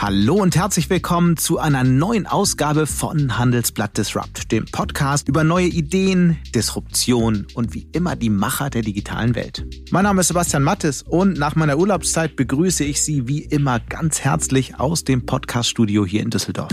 Hallo und herzlich willkommen zu einer neuen Ausgabe von Handelsblatt Disrupt, dem Podcast über neue Ideen, Disruption und wie immer die Macher der digitalen Welt. Mein Name ist Sebastian Mattes und nach meiner Urlaubszeit begrüße ich Sie wie immer ganz herzlich aus dem Podcaststudio hier in Düsseldorf.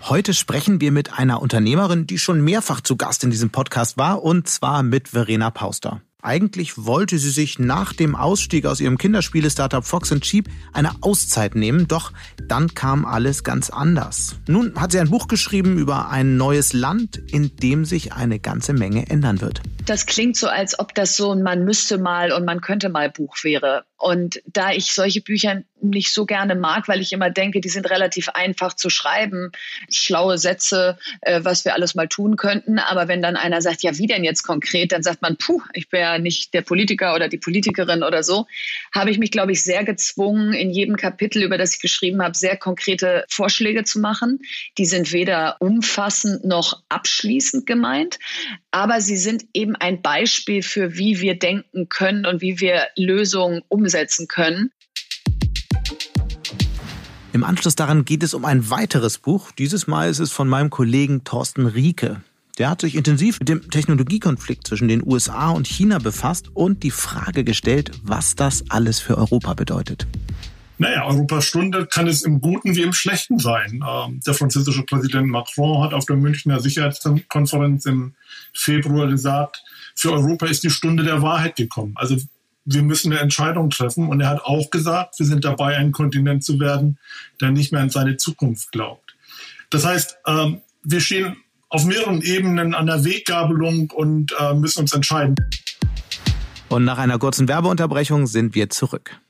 Heute sprechen wir mit einer Unternehmerin, die schon mehrfach zu Gast in diesem Podcast war, und zwar mit Verena Pauster. Eigentlich wollte sie sich nach dem Ausstieg aus ihrem Kinderspiele-Startup Fox Cheap eine Auszeit nehmen, doch dann kam alles ganz anders. Nun hat sie ein Buch geschrieben über ein neues Land, in dem sich eine ganze Menge ändern wird. Das klingt so, als ob das so ein Man müsste mal und man könnte mal Buch wäre. Und da ich solche Bücher nicht so gerne mag, weil ich immer denke, die sind relativ einfach zu schreiben, schlaue Sätze, äh, was wir alles mal tun könnten. Aber wenn dann einer sagt, ja, wie denn jetzt konkret, dann sagt man, puh, ich bin ja nicht der Politiker oder die Politikerin oder so, habe ich mich, glaube ich, sehr gezwungen, in jedem Kapitel, über das ich geschrieben habe, sehr konkrete Vorschläge zu machen. Die sind weder umfassend noch abschließend gemeint, aber sie sind eben ein Beispiel für, wie wir denken können und wie wir Lösungen umsetzen können. Im Anschluss daran geht es um ein weiteres Buch. Dieses Mal ist es von meinem Kollegen Thorsten Rieke. Der hat sich intensiv mit dem Technologiekonflikt zwischen den USA und China befasst und die Frage gestellt, was das alles für Europa bedeutet. Naja, Europas Stunde kann es im Guten wie im Schlechten sein. Ähm, der französische Präsident Macron hat auf der Münchner Sicherheitskonferenz im Februar gesagt, für Europa ist die Stunde der Wahrheit gekommen. Also wir müssen eine Entscheidung treffen. Und er hat auch gesagt, wir sind dabei, ein Kontinent zu werden, der nicht mehr an seine Zukunft glaubt. Das heißt, ähm, wir stehen auf mehreren Ebenen an der Weggabelung und äh, müssen uns entscheiden. Und nach einer kurzen Werbeunterbrechung sind wir zurück.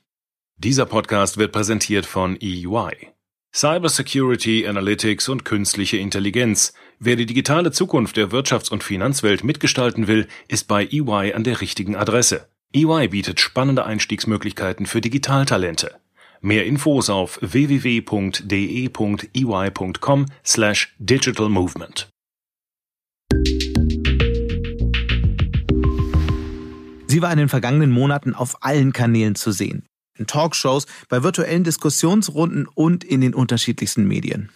Dieser Podcast wird präsentiert von EY. Cybersecurity, Analytics und künstliche Intelligenz. Wer die digitale Zukunft der Wirtschafts- und Finanzwelt mitgestalten will, ist bei EY an der richtigen Adresse. EY bietet spannende Einstiegsmöglichkeiten für Digitaltalente. Mehr Infos auf www.de.ey.com slash digitalmovement. Sie war in den vergangenen Monaten auf allen Kanälen zu sehen. In Talkshows, bei virtuellen Diskussionsrunden und in den unterschiedlichsten Medien.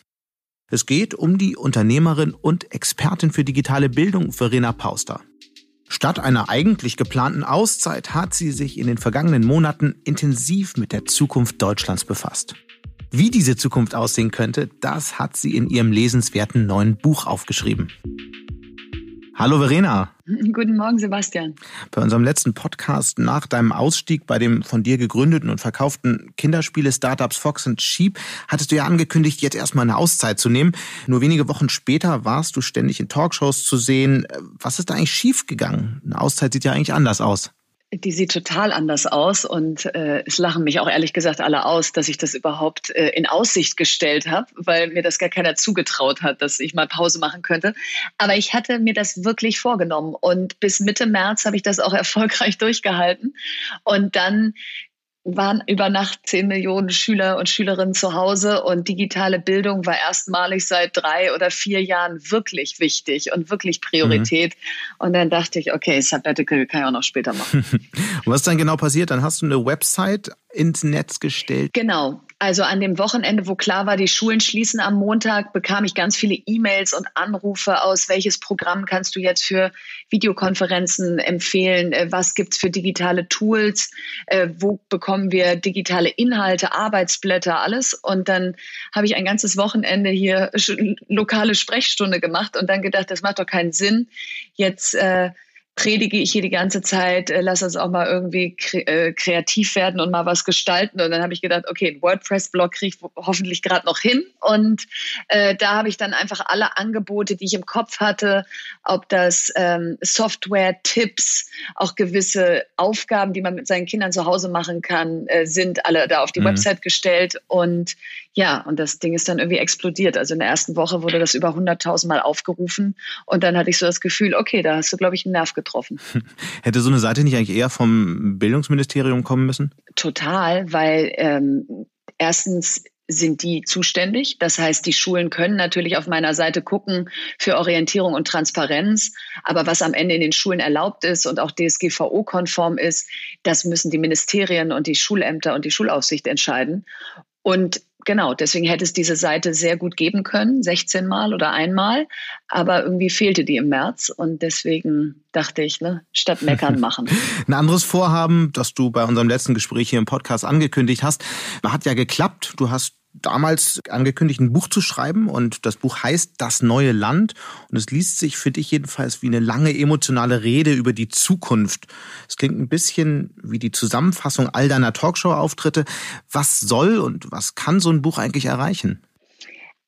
Es geht um die Unternehmerin und Expertin für digitale Bildung Verena Pauster. Statt einer eigentlich geplanten Auszeit hat sie sich in den vergangenen Monaten intensiv mit der Zukunft Deutschlands befasst. Wie diese Zukunft aussehen könnte, das hat sie in ihrem lesenswerten neuen Buch aufgeschrieben. Hallo Verena. Guten Morgen, Sebastian. Bei unserem letzten Podcast nach deinem Ausstieg bei dem von dir gegründeten und verkauften Kinderspiele-Startups Fox and Sheep hattest du ja angekündigt, jetzt erstmal eine Auszeit zu nehmen. Nur wenige Wochen später warst du ständig in Talkshows zu sehen. Was ist da eigentlich schiefgegangen? Eine Auszeit sieht ja eigentlich anders aus die sieht total anders aus und äh, es lachen mich auch ehrlich gesagt alle aus, dass ich das überhaupt äh, in Aussicht gestellt habe, weil mir das gar keiner zugetraut hat, dass ich mal Pause machen könnte. Aber ich hatte mir das wirklich vorgenommen und bis Mitte März habe ich das auch erfolgreich durchgehalten und dann waren über Nacht zehn Millionen Schüler und Schülerinnen zu Hause und digitale Bildung war erstmalig seit drei oder vier Jahren wirklich wichtig und wirklich Priorität. Mhm. Und dann dachte ich, okay, Sabbatical kann ich auch noch später machen. und was ist dann genau passiert? Dann hast du eine Website ins Netz gestellt. Genau. Also an dem Wochenende, wo klar war, die Schulen schließen am Montag, bekam ich ganz viele E-Mails und Anrufe aus, welches Programm kannst du jetzt für Videokonferenzen empfehlen, äh, was gibt's für digitale Tools, äh, wo bekommen wir digitale Inhalte, Arbeitsblätter, alles. Und dann habe ich ein ganzes Wochenende hier lokale Sprechstunde gemacht und dann gedacht, das macht doch keinen Sinn, jetzt äh, predige ich hier die ganze Zeit, äh, lass uns auch mal irgendwie kre äh, kreativ werden und mal was gestalten. Und dann habe ich gedacht, okay, ein WordPress-Blog kriege ich hoffentlich gerade noch hin. Und äh, da habe ich dann einfach alle Angebote, die ich im Kopf hatte, ob das ähm, Software-Tipps, auch gewisse Aufgaben, die man mit seinen Kindern zu Hause machen kann, äh, sind alle da auf die mhm. Website gestellt. Und ja, und das Ding ist dann irgendwie explodiert. Also in der ersten Woche wurde das über 100.000 Mal aufgerufen. Und dann hatte ich so das Gefühl, okay, da hast du, glaube ich, einen Nerv getroffen. Hätte so eine Seite nicht eigentlich eher vom Bildungsministerium kommen müssen? Total, weil ähm, erstens sind die zuständig. Das heißt, die Schulen können natürlich auf meiner Seite gucken für Orientierung und Transparenz. Aber was am Ende in den Schulen erlaubt ist und auch DSGVO-konform ist, das müssen die Ministerien und die Schulämter und die Schulaufsicht entscheiden. Und genau, deswegen hätte es diese Seite sehr gut geben können, 16 Mal oder einmal, aber irgendwie fehlte die im März und deswegen dachte ich, ne, statt meckern machen. Ein anderes Vorhaben, das du bei unserem letzten Gespräch hier im Podcast angekündigt hast, hat ja geklappt. Du hast damals angekündigt, ein Buch zu schreiben und das Buch heißt Das neue Land und es liest sich für dich jedenfalls wie eine lange emotionale Rede über die Zukunft. Es klingt ein bisschen wie die Zusammenfassung all deiner Talkshow-Auftritte. Was soll und was kann so ein Buch eigentlich erreichen?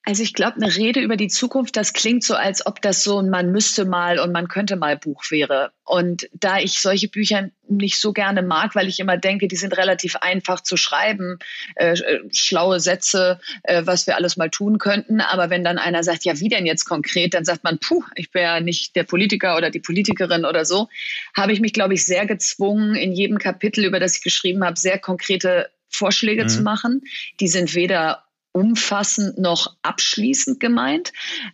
Also ich glaube, eine Rede über die Zukunft, das klingt so, als ob das so ein Man müsste mal und man könnte mal Buch wäre. Und da ich solche Bücher nicht so gerne mag, weil ich immer denke, die sind relativ einfach zu schreiben, äh, äh, schlaue Sätze, äh, was wir alles mal tun könnten. Aber wenn dann einer sagt, ja, wie denn jetzt konkret, dann sagt man, puh, ich bin ja nicht der Politiker oder die Politikerin oder so, habe ich mich, glaube ich, sehr gezwungen, in jedem Kapitel, über das ich geschrieben habe, sehr konkrete Vorschläge mhm. zu machen. Die sind weder umfassend noch abschließend gemeint,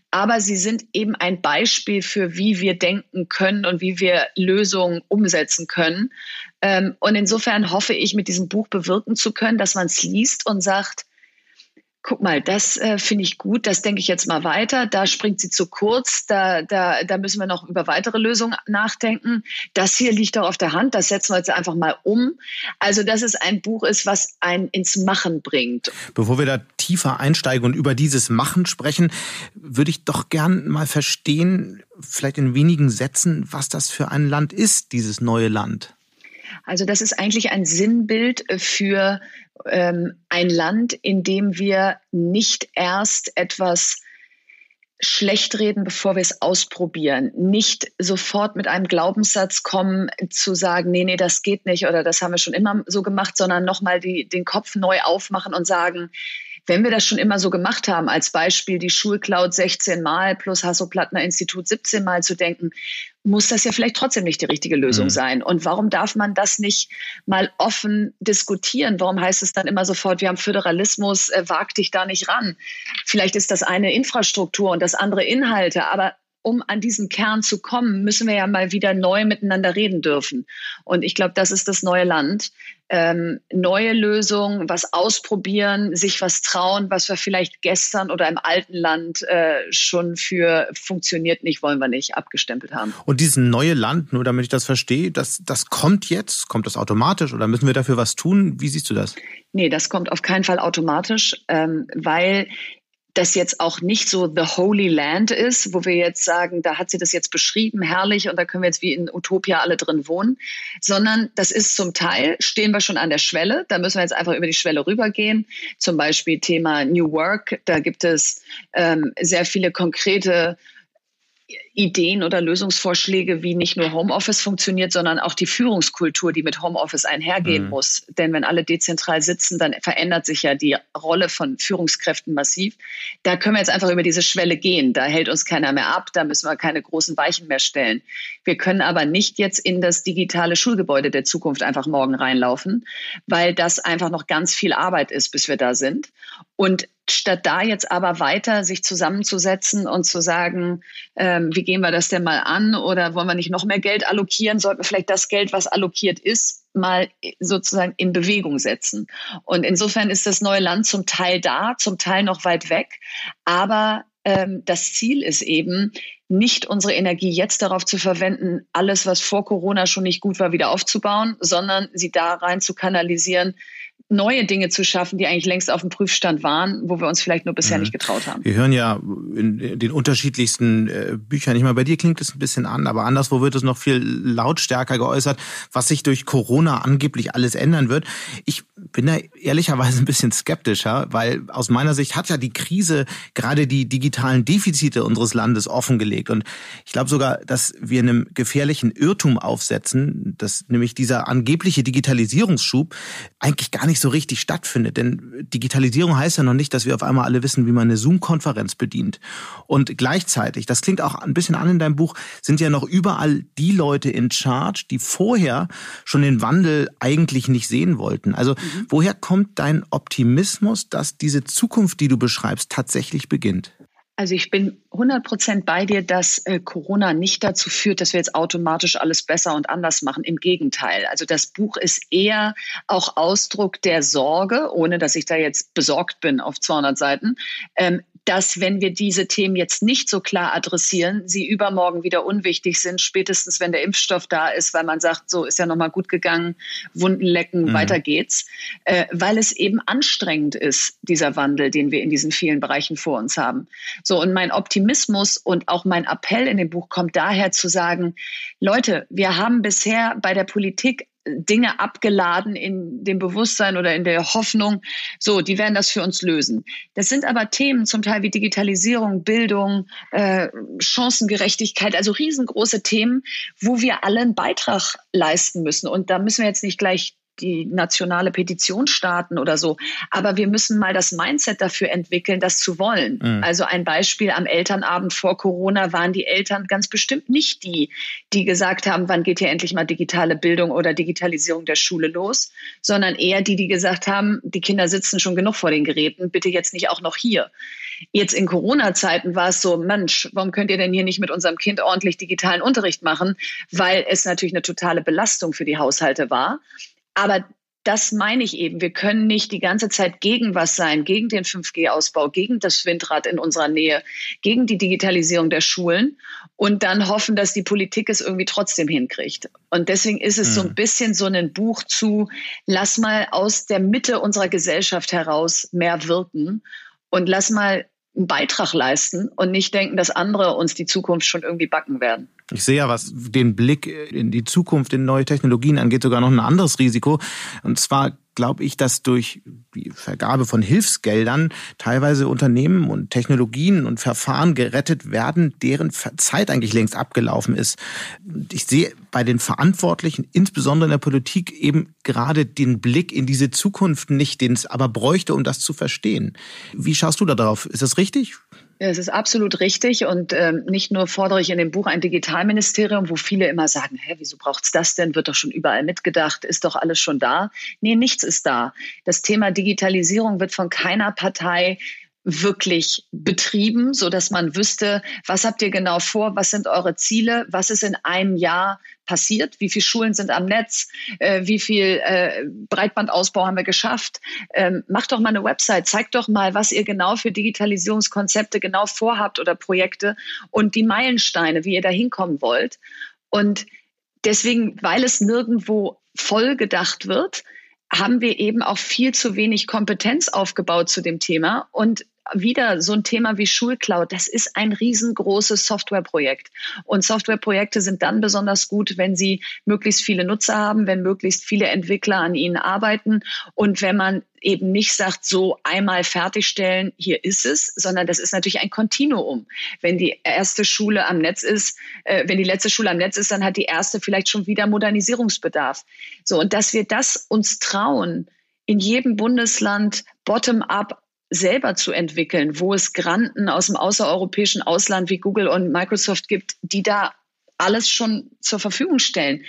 aber sie sind eben ein Beispiel für, wie wir denken können und wie wir Lösungen umsetzen können. Ähm, und insofern hoffe ich, mit diesem Buch bewirken zu können, dass man es liest und sagt, guck mal, das äh, finde ich gut, das denke ich jetzt mal weiter, da springt sie zu kurz, da, da, da müssen wir noch über weitere Lösungen nachdenken. Das hier liegt doch auf der Hand, das setzen wir jetzt einfach mal um. Also, dass es ein Buch ist, was einen ins Machen bringt. Bevor wir da tiefer einsteigen und über dieses Machen sprechen, würde ich doch gern mal verstehen, vielleicht in wenigen Sätzen, was das für ein Land ist, dieses neue Land. Also das ist eigentlich ein Sinnbild für ähm, ein Land, in dem wir nicht erst etwas schlecht reden, bevor wir es ausprobieren. Nicht sofort mit einem Glaubenssatz kommen, zu sagen, nee, nee, das geht nicht oder das haben wir schon immer so gemacht, sondern nochmal den Kopf neu aufmachen und sagen, wenn wir das schon immer so gemacht haben, als Beispiel die Schulcloud 16 Mal plus Hasso-Plattner Institut 17 Mal zu denken, muss das ja vielleicht trotzdem nicht die richtige Lösung mhm. sein. Und warum darf man das nicht mal offen diskutieren? Warum heißt es dann immer sofort, wir haben Föderalismus, äh, wag dich da nicht ran? Vielleicht ist das eine Infrastruktur und das andere Inhalte, aber um an diesen Kern zu kommen, müssen wir ja mal wieder neu miteinander reden dürfen. Und ich glaube, das ist das neue Land. Ähm, neue Lösungen, was ausprobieren, sich was trauen, was wir vielleicht gestern oder im alten Land äh, schon für funktioniert nicht, wollen wir nicht, abgestempelt haben. Und dieses neue Land, nur damit ich das verstehe, das, das kommt jetzt, kommt das automatisch oder müssen wir dafür was tun? Wie siehst du das? Nee, das kommt auf keinen Fall automatisch, ähm, weil das jetzt auch nicht so the Holy Land ist, wo wir jetzt sagen, da hat sie das jetzt beschrieben, herrlich, und da können wir jetzt wie in Utopia alle drin wohnen, sondern das ist zum Teil, stehen wir schon an der Schwelle, da müssen wir jetzt einfach über die Schwelle rübergehen. Zum Beispiel Thema New Work, da gibt es ähm, sehr viele konkrete Ideen oder Lösungsvorschläge, wie nicht nur Homeoffice funktioniert, sondern auch die Führungskultur, die mit Homeoffice einhergehen mhm. muss. Denn wenn alle dezentral sitzen, dann verändert sich ja die Rolle von Führungskräften massiv. Da können wir jetzt einfach über diese Schwelle gehen. Da hält uns keiner mehr ab. Da müssen wir keine großen Weichen mehr stellen. Wir können aber nicht jetzt in das digitale Schulgebäude der Zukunft einfach morgen reinlaufen, weil das einfach noch ganz viel Arbeit ist, bis wir da sind. Und statt da jetzt aber weiter sich zusammenzusetzen und zu sagen, ähm, wie gehen wir das denn mal an oder wollen wir nicht noch mehr Geld allokieren, sollten wir vielleicht das Geld, was allokiert ist, mal sozusagen in Bewegung setzen. Und insofern ist das neue Land zum Teil da, zum Teil noch weit weg, aber ähm, das Ziel ist eben, nicht unsere Energie jetzt darauf zu verwenden, alles, was vor Corona schon nicht gut war, wieder aufzubauen, sondern sie da rein zu kanalisieren, neue Dinge zu schaffen, die eigentlich längst auf dem Prüfstand waren, wo wir uns vielleicht nur bisher mhm. nicht getraut haben. Wir hören ja in den unterschiedlichsten äh, Büchern, nicht mal bei dir klingt es ein bisschen an, aber anderswo wird es noch viel lautstärker geäußert, was sich durch Corona angeblich alles ändern wird. Ich bin da ehrlicherweise ein bisschen skeptischer, weil aus meiner Sicht hat ja die Krise gerade die digitalen Defizite unseres Landes offengelegt. Und ich glaube sogar, dass wir einem gefährlichen Irrtum aufsetzen, dass nämlich dieser angebliche Digitalisierungsschub eigentlich gar nicht so richtig stattfindet. Denn Digitalisierung heißt ja noch nicht, dass wir auf einmal alle wissen, wie man eine Zoom-Konferenz bedient. Und gleichzeitig, das klingt auch ein bisschen an in deinem Buch, sind ja noch überall die Leute in Charge, die vorher schon den Wandel eigentlich nicht sehen wollten. Also mhm. woher kommt dein Optimismus, dass diese Zukunft, die du beschreibst, tatsächlich beginnt? Also ich bin 100 Prozent bei dir, dass äh, Corona nicht dazu führt, dass wir jetzt automatisch alles besser und anders machen. Im Gegenteil. Also das Buch ist eher auch Ausdruck der Sorge, ohne dass ich da jetzt besorgt bin auf 200 Seiten, ähm, dass wenn wir diese Themen jetzt nicht so klar adressieren, sie übermorgen wieder unwichtig sind, spätestens wenn der Impfstoff da ist, weil man sagt, so ist ja nochmal gut gegangen, Wunden lecken, mhm. weiter geht's, äh, weil es eben anstrengend ist, dieser Wandel, den wir in diesen vielen Bereichen vor uns haben. So, und mein Optimismus und auch mein Appell in dem Buch kommt daher zu sagen, Leute, wir haben bisher bei der Politik Dinge abgeladen in dem Bewusstsein oder in der Hoffnung, so, die werden das für uns lösen. Das sind aber Themen zum Teil wie Digitalisierung, Bildung, äh, Chancengerechtigkeit, also riesengroße Themen, wo wir alle einen Beitrag leisten müssen. Und da müssen wir jetzt nicht gleich die nationale Petition starten oder so. Aber wir müssen mal das Mindset dafür entwickeln, das zu wollen. Mhm. Also ein Beispiel am Elternabend vor Corona waren die Eltern ganz bestimmt nicht die, die gesagt haben, wann geht hier endlich mal digitale Bildung oder Digitalisierung der Schule los, sondern eher die, die gesagt haben, die Kinder sitzen schon genug vor den Geräten, bitte jetzt nicht auch noch hier. Jetzt in Corona-Zeiten war es so, Mensch, warum könnt ihr denn hier nicht mit unserem Kind ordentlich digitalen Unterricht machen? Weil es natürlich eine totale Belastung für die Haushalte war. Aber das meine ich eben. Wir können nicht die ganze Zeit gegen was sein, gegen den 5G-Ausbau, gegen das Windrad in unserer Nähe, gegen die Digitalisierung der Schulen und dann hoffen, dass die Politik es irgendwie trotzdem hinkriegt. Und deswegen ist es mhm. so ein bisschen so ein Buch zu, lass mal aus der Mitte unserer Gesellschaft heraus mehr wirken und lass mal einen Beitrag leisten und nicht denken, dass andere uns die Zukunft schon irgendwie backen werden. Ich sehe ja, was den Blick in die Zukunft, in neue Technologien angeht, sogar noch ein anderes Risiko. Und zwar glaube ich, dass durch die Vergabe von Hilfsgeldern teilweise Unternehmen und Technologien und Verfahren gerettet werden, deren Zeit eigentlich längst abgelaufen ist. Ich sehe bei den Verantwortlichen, insbesondere in der Politik, eben gerade den Blick in diese Zukunft nicht, den es aber bräuchte, um das zu verstehen. Wie schaust du da drauf? Ist das richtig? Es ist absolut richtig und ähm, nicht nur fordere ich in dem Buch ein Digitalministerium, wo viele immer sagen, hä, wieso braucht's das denn? Wird doch schon überall mitgedacht, ist doch alles schon da. Nee, nichts ist da. Das Thema Digitalisierung wird von keiner Partei wirklich betrieben, so dass man wüsste, was habt ihr genau vor, was sind eure Ziele, was ist in einem Jahr passiert, wie viele Schulen sind am Netz, äh, wie viel äh, Breitbandausbau haben wir geschafft. Ähm, macht doch mal eine Website, zeigt doch mal, was ihr genau für Digitalisierungskonzepte genau vorhabt oder Projekte und die Meilensteine, wie ihr da hinkommen wollt. Und deswegen, weil es nirgendwo voll gedacht wird, haben wir eben auch viel zu wenig Kompetenz aufgebaut zu dem Thema. Und wieder so ein Thema wie Schulcloud, das ist ein riesengroßes Softwareprojekt. Und Softwareprojekte sind dann besonders gut, wenn sie möglichst viele Nutzer haben, wenn möglichst viele Entwickler an ihnen arbeiten und wenn man eben nicht sagt, so einmal fertigstellen, hier ist es, sondern das ist natürlich ein Kontinuum. Wenn die erste Schule am Netz ist, äh, wenn die letzte Schule am Netz ist, dann hat die erste vielleicht schon wieder Modernisierungsbedarf. So, und dass wir das uns trauen, in jedem Bundesland bottom-up selber zu entwickeln, wo es Granten aus dem außereuropäischen Ausland wie Google und Microsoft gibt, die da alles schon zur Verfügung stellen.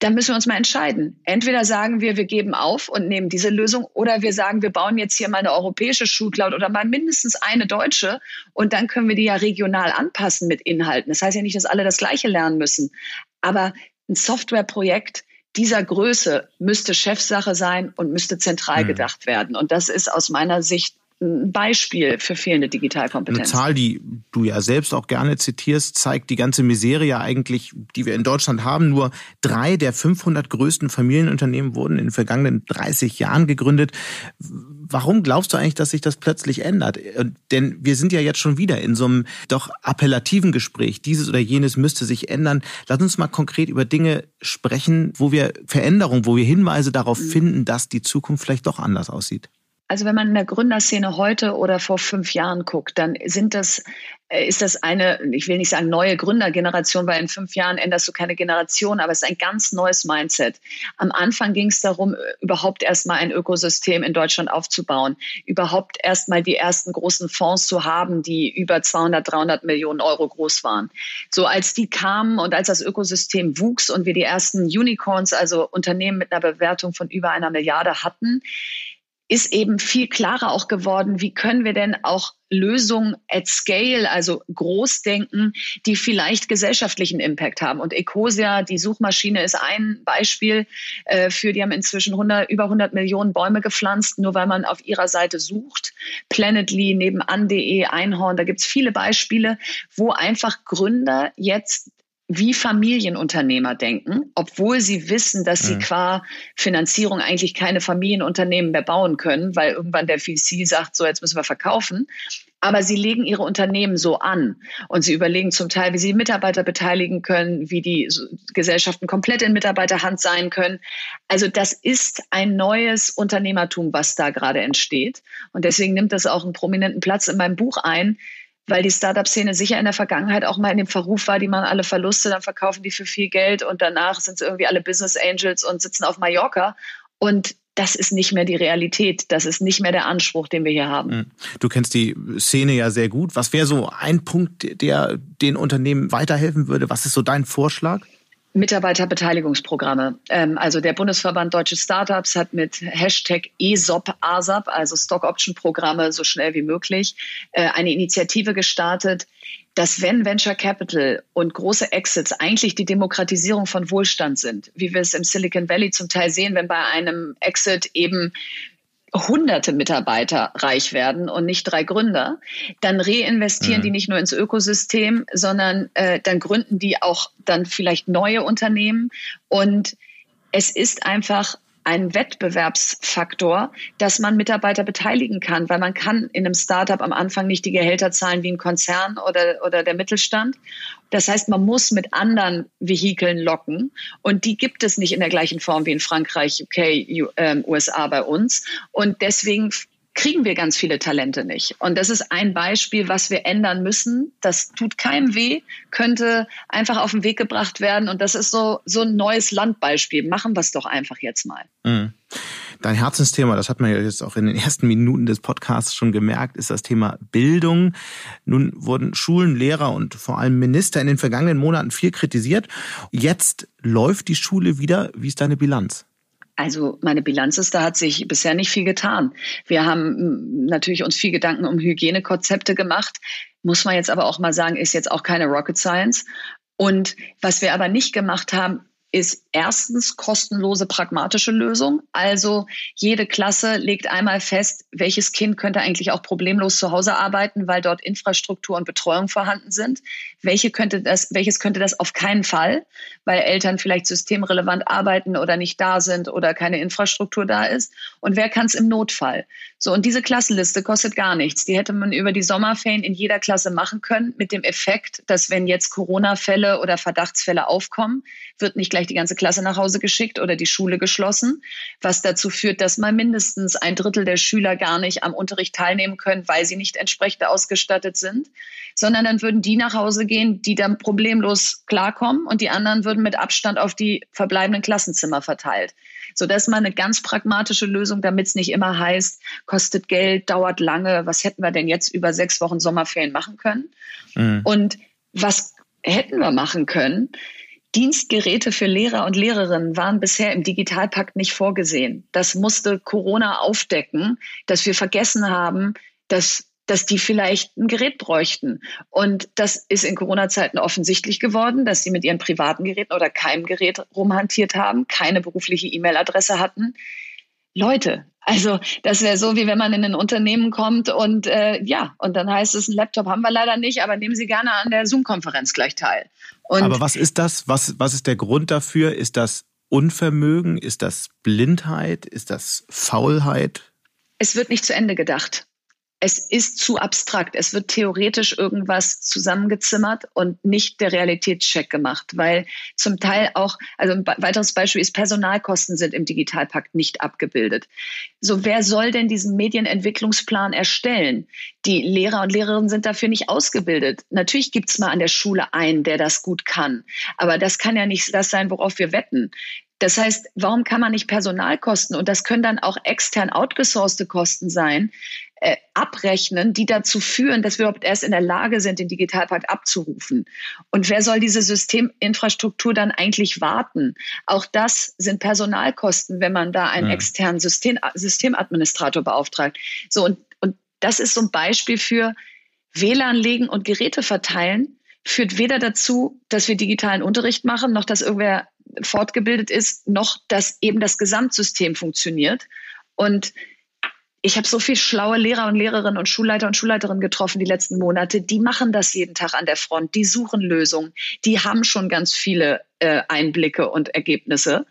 Dann müssen wir uns mal entscheiden. Entweder sagen wir, wir geben auf und nehmen diese Lösung oder wir sagen, wir bauen jetzt hier mal eine europäische Schulcloud oder mal mindestens eine deutsche und dann können wir die ja regional anpassen mit Inhalten. Das heißt ja nicht, dass alle das Gleiche lernen müssen. Aber ein Softwareprojekt dieser Größe müsste Chefsache sein und müsste zentral hm. gedacht werden. Und das ist aus meiner Sicht ein Beispiel für fehlende Digitalkompetenz. Eine Zahl, die du ja selbst auch gerne zitierst, zeigt die ganze Miserie eigentlich, die wir in Deutschland haben. Nur drei der 500 größten Familienunternehmen wurden in den vergangenen 30 Jahren gegründet. Warum glaubst du eigentlich, dass sich das plötzlich ändert? Denn wir sind ja jetzt schon wieder in so einem doch appellativen Gespräch. Dieses oder jenes müsste sich ändern. Lass uns mal konkret über Dinge sprechen, wo wir Veränderungen, wo wir Hinweise darauf mhm. finden, dass die Zukunft vielleicht doch anders aussieht. Also wenn man in der Gründerszene heute oder vor fünf Jahren guckt, dann sind das, äh, ist das eine, ich will nicht sagen neue Gründergeneration, weil in fünf Jahren änderst du keine Generation, aber es ist ein ganz neues Mindset. Am Anfang ging es darum, überhaupt erstmal ein Ökosystem in Deutschland aufzubauen, überhaupt erstmal die ersten großen Fonds zu haben, die über 200, 300 Millionen Euro groß waren. So als die kamen und als das Ökosystem wuchs und wir die ersten Unicorns, also Unternehmen mit einer Bewertung von über einer Milliarde hatten, ist eben viel klarer auch geworden, wie können wir denn auch Lösungen at scale, also groß denken, die vielleicht gesellschaftlichen Impact haben. Und Ecosia, die Suchmaschine, ist ein Beispiel äh, für, die haben inzwischen 100, über 100 Millionen Bäume gepflanzt, nur weil man auf ihrer Seite sucht. Planetly, nebenan.de, Einhorn, da gibt's viele Beispiele, wo einfach Gründer jetzt wie Familienunternehmer denken, obwohl sie wissen, dass sie mhm. qua Finanzierung eigentlich keine Familienunternehmen mehr bauen können, weil irgendwann der VC sagt, so jetzt müssen wir verkaufen. Aber sie legen ihre Unternehmen so an und sie überlegen zum Teil, wie sie Mitarbeiter beteiligen können, wie die Gesellschaften komplett in Mitarbeiterhand sein können. Also das ist ein neues Unternehmertum, was da gerade entsteht. Und deswegen nimmt das auch einen prominenten Platz in meinem Buch ein, weil die Startup-Szene sicher in der Vergangenheit auch mal in dem Verruf war, die machen alle Verluste, dann verkaufen die für viel Geld und danach sind es irgendwie alle Business Angels und sitzen auf Mallorca. Und das ist nicht mehr die Realität. Das ist nicht mehr der Anspruch, den wir hier haben. Hm. Du kennst die Szene ja sehr gut. Was wäre so ein Punkt, der den Unternehmen weiterhelfen würde? Was ist so dein Vorschlag? Mitarbeiterbeteiligungsprogramme. Ähm, also der Bundesverband Deutsche Startups hat mit Hashtag ESOP, ASAP, also Stock Option Programme, so schnell wie möglich, äh, eine Initiative gestartet, dass wenn Venture Capital und große Exits eigentlich die Demokratisierung von Wohlstand sind, wie wir es im Silicon Valley zum Teil sehen, wenn bei einem Exit eben hunderte Mitarbeiter reich werden und nicht drei Gründer, dann reinvestieren mhm. die nicht nur ins Ökosystem, sondern äh, dann gründen die auch dann vielleicht neue Unternehmen. Und es ist einfach ein Wettbewerbsfaktor, dass man Mitarbeiter beteiligen kann, weil man kann in einem Startup am Anfang nicht die Gehälter zahlen wie ein Konzern oder, oder der Mittelstand. Das heißt, man muss mit anderen Vehikeln locken und die gibt es nicht in der gleichen Form wie in Frankreich, UK, USA ähm, bei uns. Und deswegen kriegen wir ganz viele Talente nicht. Und das ist ein Beispiel, was wir ändern müssen. Das tut keinem weh, könnte einfach auf den Weg gebracht werden. Und das ist so, so ein neues Landbeispiel. Machen wir es doch einfach jetzt mal. Mhm. Dein Herzensthema, das hat man ja jetzt auch in den ersten Minuten des Podcasts schon gemerkt, ist das Thema Bildung. Nun wurden Schulen, Lehrer und vor allem Minister in den vergangenen Monaten viel kritisiert. Jetzt läuft die Schule wieder. Wie ist deine Bilanz? Also meine Bilanz ist, da hat sich bisher nicht viel getan. Wir haben natürlich uns viel Gedanken um Hygienekonzepte gemacht. Muss man jetzt aber auch mal sagen, ist jetzt auch keine Rocket Science. Und was wir aber nicht gemacht haben, ist erstens kostenlose pragmatische Lösung. Also jede Klasse legt einmal fest, welches Kind könnte eigentlich auch problemlos zu Hause arbeiten, weil dort Infrastruktur und Betreuung vorhanden sind. Welche könnte das, welches könnte das auf keinen Fall, weil Eltern vielleicht systemrelevant arbeiten oder nicht da sind oder keine Infrastruktur da ist. Und wer kann es im Notfall? So, und diese Klassenliste kostet gar nichts. Die hätte man über die Sommerferien in jeder Klasse machen können, mit dem Effekt, dass wenn jetzt Corona-Fälle oder Verdachtsfälle aufkommen, wird nicht gleich die ganze Klasse nach Hause geschickt oder die Schule geschlossen, was dazu führt, dass mal mindestens ein Drittel der Schüler gar nicht am Unterricht teilnehmen können, weil sie nicht entsprechend ausgestattet sind, sondern dann würden die nach Hause gehen, die dann problemlos klarkommen und die anderen würden mit Abstand auf die verbleibenden Klassenzimmer verteilt. So, das ist mal eine ganz pragmatische Lösung, damit es nicht immer heißt, kostet Geld, dauert lange, was hätten wir denn jetzt über sechs Wochen Sommerferien machen können? Mhm. Und was hätten wir machen können? Dienstgeräte für Lehrer und Lehrerinnen waren bisher im Digitalpakt nicht vorgesehen. Das musste Corona aufdecken, dass wir vergessen haben, dass dass die vielleicht ein Gerät bräuchten. Und das ist in Corona-Zeiten offensichtlich geworden, dass sie mit ihren privaten Geräten oder keinem Gerät rumhantiert haben, keine berufliche E-Mail-Adresse hatten. Leute, also das wäre so, wie wenn man in ein Unternehmen kommt und äh, ja, und dann heißt es, ein Laptop haben wir leider nicht, aber nehmen Sie gerne an der Zoom-Konferenz gleich teil. Und aber was ist das? Was, was ist der Grund dafür? Ist das Unvermögen? Ist das Blindheit? Ist das Faulheit? Es wird nicht zu Ende gedacht es ist zu abstrakt. Es wird theoretisch irgendwas zusammengezimmert und nicht der Realitätscheck gemacht, weil zum Teil auch, also ein weiteres Beispiel ist, Personalkosten sind im Digitalpakt nicht abgebildet. So, wer soll denn diesen Medienentwicklungsplan erstellen? Die Lehrer und Lehrerinnen sind dafür nicht ausgebildet. Natürlich gibt's mal an der Schule einen, der das gut kann, aber das kann ja nicht das sein, worauf wir wetten. Das heißt, warum kann man nicht Personalkosten, und das können dann auch extern outgesourcete Kosten sein, äh, abrechnen, die dazu führen, dass wir überhaupt erst in der Lage sind, den Digitalpakt abzurufen. Und wer soll diese Systeminfrastruktur dann eigentlich warten? Auch das sind Personalkosten, wenn man da einen ja. externen System, Systemadministrator beauftragt. So, und, und das ist so ein Beispiel für WLAN legen und Geräte verteilen, führt weder dazu, dass wir digitalen Unterricht machen, noch dass irgendwer fortgebildet ist, noch dass eben das Gesamtsystem funktioniert. Und ich habe so viel schlaue Lehrer und Lehrerinnen und Schulleiter und Schulleiterinnen getroffen die letzten Monate. Die machen das jeden Tag an der Front. Die suchen Lösungen. Die haben schon ganz viele äh, Einblicke und Ergebnisse.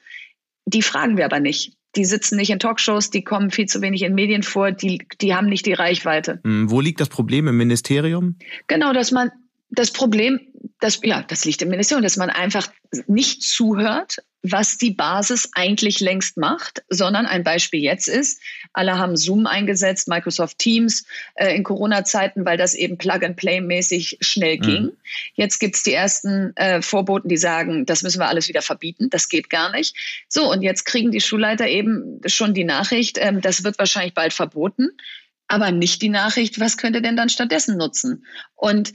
Die fragen wir aber nicht. Die sitzen nicht in Talkshows, die kommen viel zu wenig in Medien vor, die, die haben nicht die Reichweite. Hm, wo liegt das Problem im Ministerium? Genau, dass man das Problem, das, ja, das liegt im Ministerium, dass man einfach nicht zuhört, was die Basis eigentlich längst macht, sondern ein Beispiel jetzt ist, alle haben Zoom eingesetzt, Microsoft Teams äh, in Corona-Zeiten, weil das eben Plug-and-Play-mäßig schnell mhm. ging. Mhm. Jetzt gibt's die ersten äh, Vorboten, die sagen, das müssen wir alles wieder verbieten, das geht gar nicht. So, und jetzt kriegen die Schulleiter eben schon die Nachricht, äh, das wird wahrscheinlich bald verboten aber nicht die Nachricht, was könnte denn dann stattdessen nutzen? Und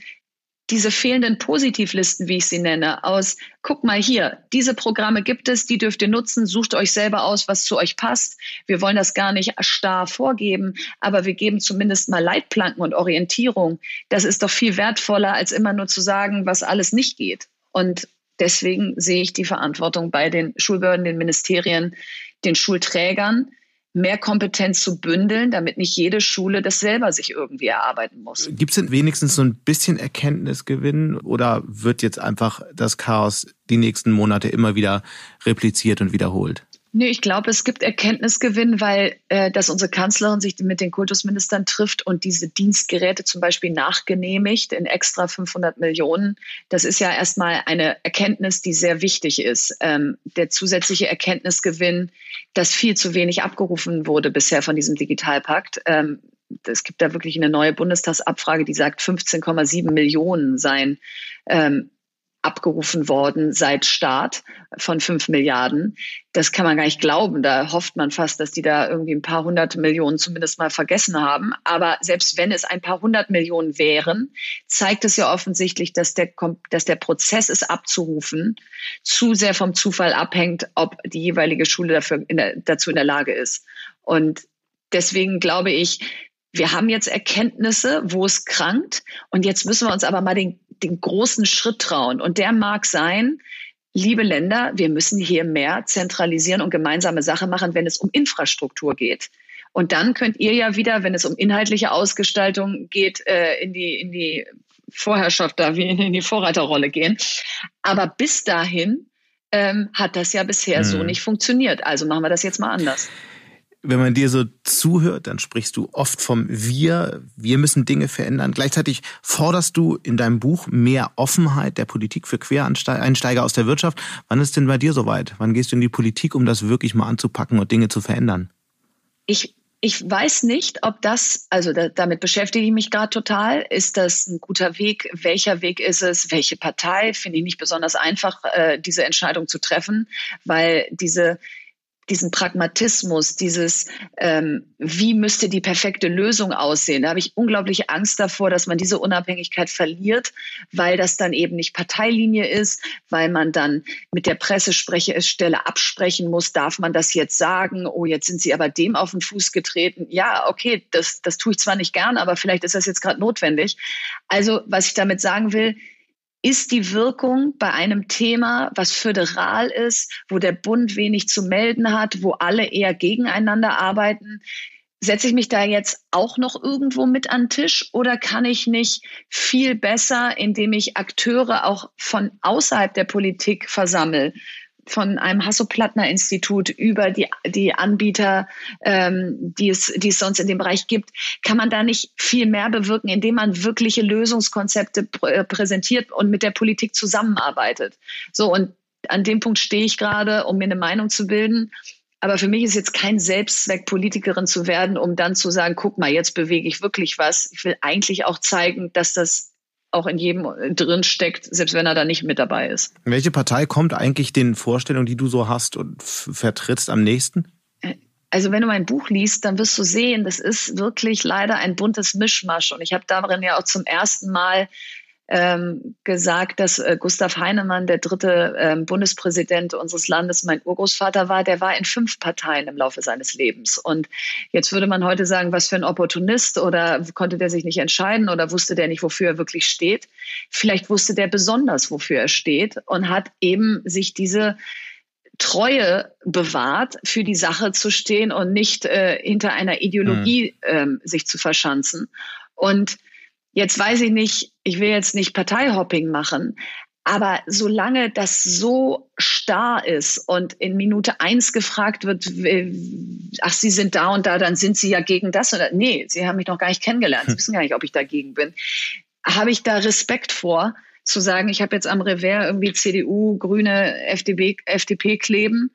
diese fehlenden Positivlisten, wie ich sie nenne, aus, guck mal hier, diese Programme gibt es, die dürft ihr nutzen, sucht euch selber aus, was zu euch passt. Wir wollen das gar nicht starr vorgeben, aber wir geben zumindest mal Leitplanken und Orientierung. Das ist doch viel wertvoller, als immer nur zu sagen, was alles nicht geht. Und deswegen sehe ich die Verantwortung bei den Schulbehörden, den Ministerien, den Schulträgern, mehr Kompetenz zu bündeln, damit nicht jede Schule das selber sich irgendwie erarbeiten muss. Gibt es denn wenigstens so ein bisschen Erkenntnisgewinn oder wird jetzt einfach das Chaos die nächsten Monate immer wieder repliziert und wiederholt? Nee, ich glaube, es gibt Erkenntnisgewinn, weil äh, dass unsere Kanzlerin sich mit den Kultusministern trifft und diese Dienstgeräte zum Beispiel nachgenehmigt in extra 500 Millionen. Das ist ja erstmal eine Erkenntnis, die sehr wichtig ist. Ähm, der zusätzliche Erkenntnisgewinn, dass viel zu wenig abgerufen wurde bisher von diesem Digitalpakt. Ähm, es gibt da wirklich eine neue Bundestagsabfrage, die sagt, 15,7 Millionen seien ähm, abgerufen worden seit Start von fünf Milliarden. Das kann man gar nicht glauben. Da hofft man fast, dass die da irgendwie ein paar hundert Millionen zumindest mal vergessen haben. Aber selbst wenn es ein paar hundert Millionen wären, zeigt es ja offensichtlich, dass der, dass der Prozess es abzurufen zu sehr vom Zufall abhängt, ob die jeweilige Schule dafür in der, dazu in der Lage ist. Und deswegen glaube ich, wir haben jetzt Erkenntnisse, wo es krankt. Und jetzt müssen wir uns aber mal den den großen Schritt trauen. Und der mag sein, liebe Länder, wir müssen hier mehr zentralisieren und gemeinsame Sache machen, wenn es um Infrastruktur geht. Und dann könnt ihr ja wieder, wenn es um inhaltliche Ausgestaltung geht, äh, in die, in die Vorherrschaft da, wie in die Vorreiterrolle gehen. Aber bis dahin ähm, hat das ja bisher hm. so nicht funktioniert. Also machen wir das jetzt mal anders wenn man dir so zuhört, dann sprichst du oft vom Wir. Wir müssen Dinge verändern. Gleichzeitig forderst du in deinem Buch mehr Offenheit der Politik für Quereinsteiger aus der Wirtschaft. Wann ist denn bei dir soweit? Wann gehst du in die Politik, um das wirklich mal anzupacken und Dinge zu verändern? Ich ich weiß nicht, ob das, also da, damit beschäftige ich mich gerade total. Ist das ein guter Weg? Welcher Weg ist es? Welche Partei? Finde ich nicht besonders einfach, äh, diese Entscheidung zu treffen, weil diese diesen Pragmatismus, dieses, ähm, wie müsste die perfekte Lösung aussehen. Da habe ich unglaubliche Angst davor, dass man diese Unabhängigkeit verliert, weil das dann eben nicht Parteilinie ist, weil man dann mit der Pressesprechestelle absprechen muss, darf man das jetzt sagen? Oh, jetzt sind sie aber dem auf den Fuß getreten. Ja, okay, das, das tue ich zwar nicht gern, aber vielleicht ist das jetzt gerade notwendig. Also, was ich damit sagen will, ist die Wirkung bei einem Thema, was föderal ist, wo der Bund wenig zu melden hat, wo alle eher gegeneinander arbeiten, setze ich mich da jetzt auch noch irgendwo mit an den Tisch oder kann ich nicht viel besser, indem ich Akteure auch von außerhalb der Politik versammle, von einem Hasso-Plattner-Institut über die, die Anbieter, ähm, die, es, die es sonst in dem Bereich gibt, kann man da nicht viel mehr bewirken, indem man wirkliche Lösungskonzepte pr äh, präsentiert und mit der Politik zusammenarbeitet. So, und an dem Punkt stehe ich gerade, um mir eine Meinung zu bilden. Aber für mich ist jetzt kein Selbstzweck, Politikerin zu werden, um dann zu sagen, guck mal, jetzt bewege ich wirklich was. Ich will eigentlich auch zeigen, dass das auch in jedem drin steckt, selbst wenn er da nicht mit dabei ist. Welche Partei kommt eigentlich den Vorstellungen, die du so hast und vertrittst, am nächsten? Also wenn du mein Buch liest, dann wirst du sehen, das ist wirklich leider ein buntes Mischmasch. Und ich habe darin ja auch zum ersten Mal ähm, gesagt, dass äh, Gustav Heinemann, der dritte ähm, Bundespräsident unseres Landes, mein Urgroßvater war, der war in fünf Parteien im Laufe seines Lebens. Und jetzt würde man heute sagen, was für ein Opportunist oder konnte der sich nicht entscheiden oder wusste der nicht, wofür er wirklich steht. Vielleicht wusste der besonders, wofür er steht und hat eben sich diese Treue bewahrt, für die Sache zu stehen und nicht äh, hinter einer Ideologie mhm. ähm, sich zu verschanzen. Und Jetzt weiß ich nicht, ich will jetzt nicht Parteihopping machen, aber solange das so starr ist und in Minute eins gefragt wird, ach, Sie sind da und da, dann sind Sie ja gegen das oder nee, Sie haben mich noch gar nicht kennengelernt, Sie wissen gar nicht, ob ich dagegen bin, habe ich da Respekt vor, zu sagen, ich habe jetzt am Revers irgendwie CDU, Grüne, FDP, FDP kleben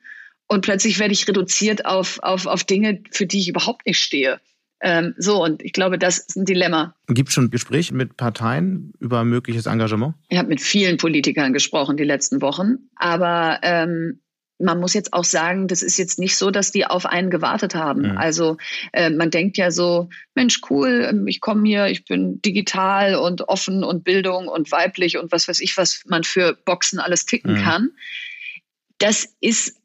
und plötzlich werde ich reduziert auf, auf, auf Dinge, für die ich überhaupt nicht stehe. Ähm, so, und ich glaube, das ist ein Dilemma. Gibt es schon Gespräche mit Parteien über mögliches Engagement? Ich habe mit vielen Politikern gesprochen die letzten Wochen, aber ähm, man muss jetzt auch sagen, das ist jetzt nicht so, dass die auf einen gewartet haben. Mhm. Also äh, man denkt ja so, Mensch, cool, ähm, ich komme hier, ich bin digital und offen und Bildung und weiblich und was weiß ich, was man für Boxen alles ticken mhm. kann. Das ist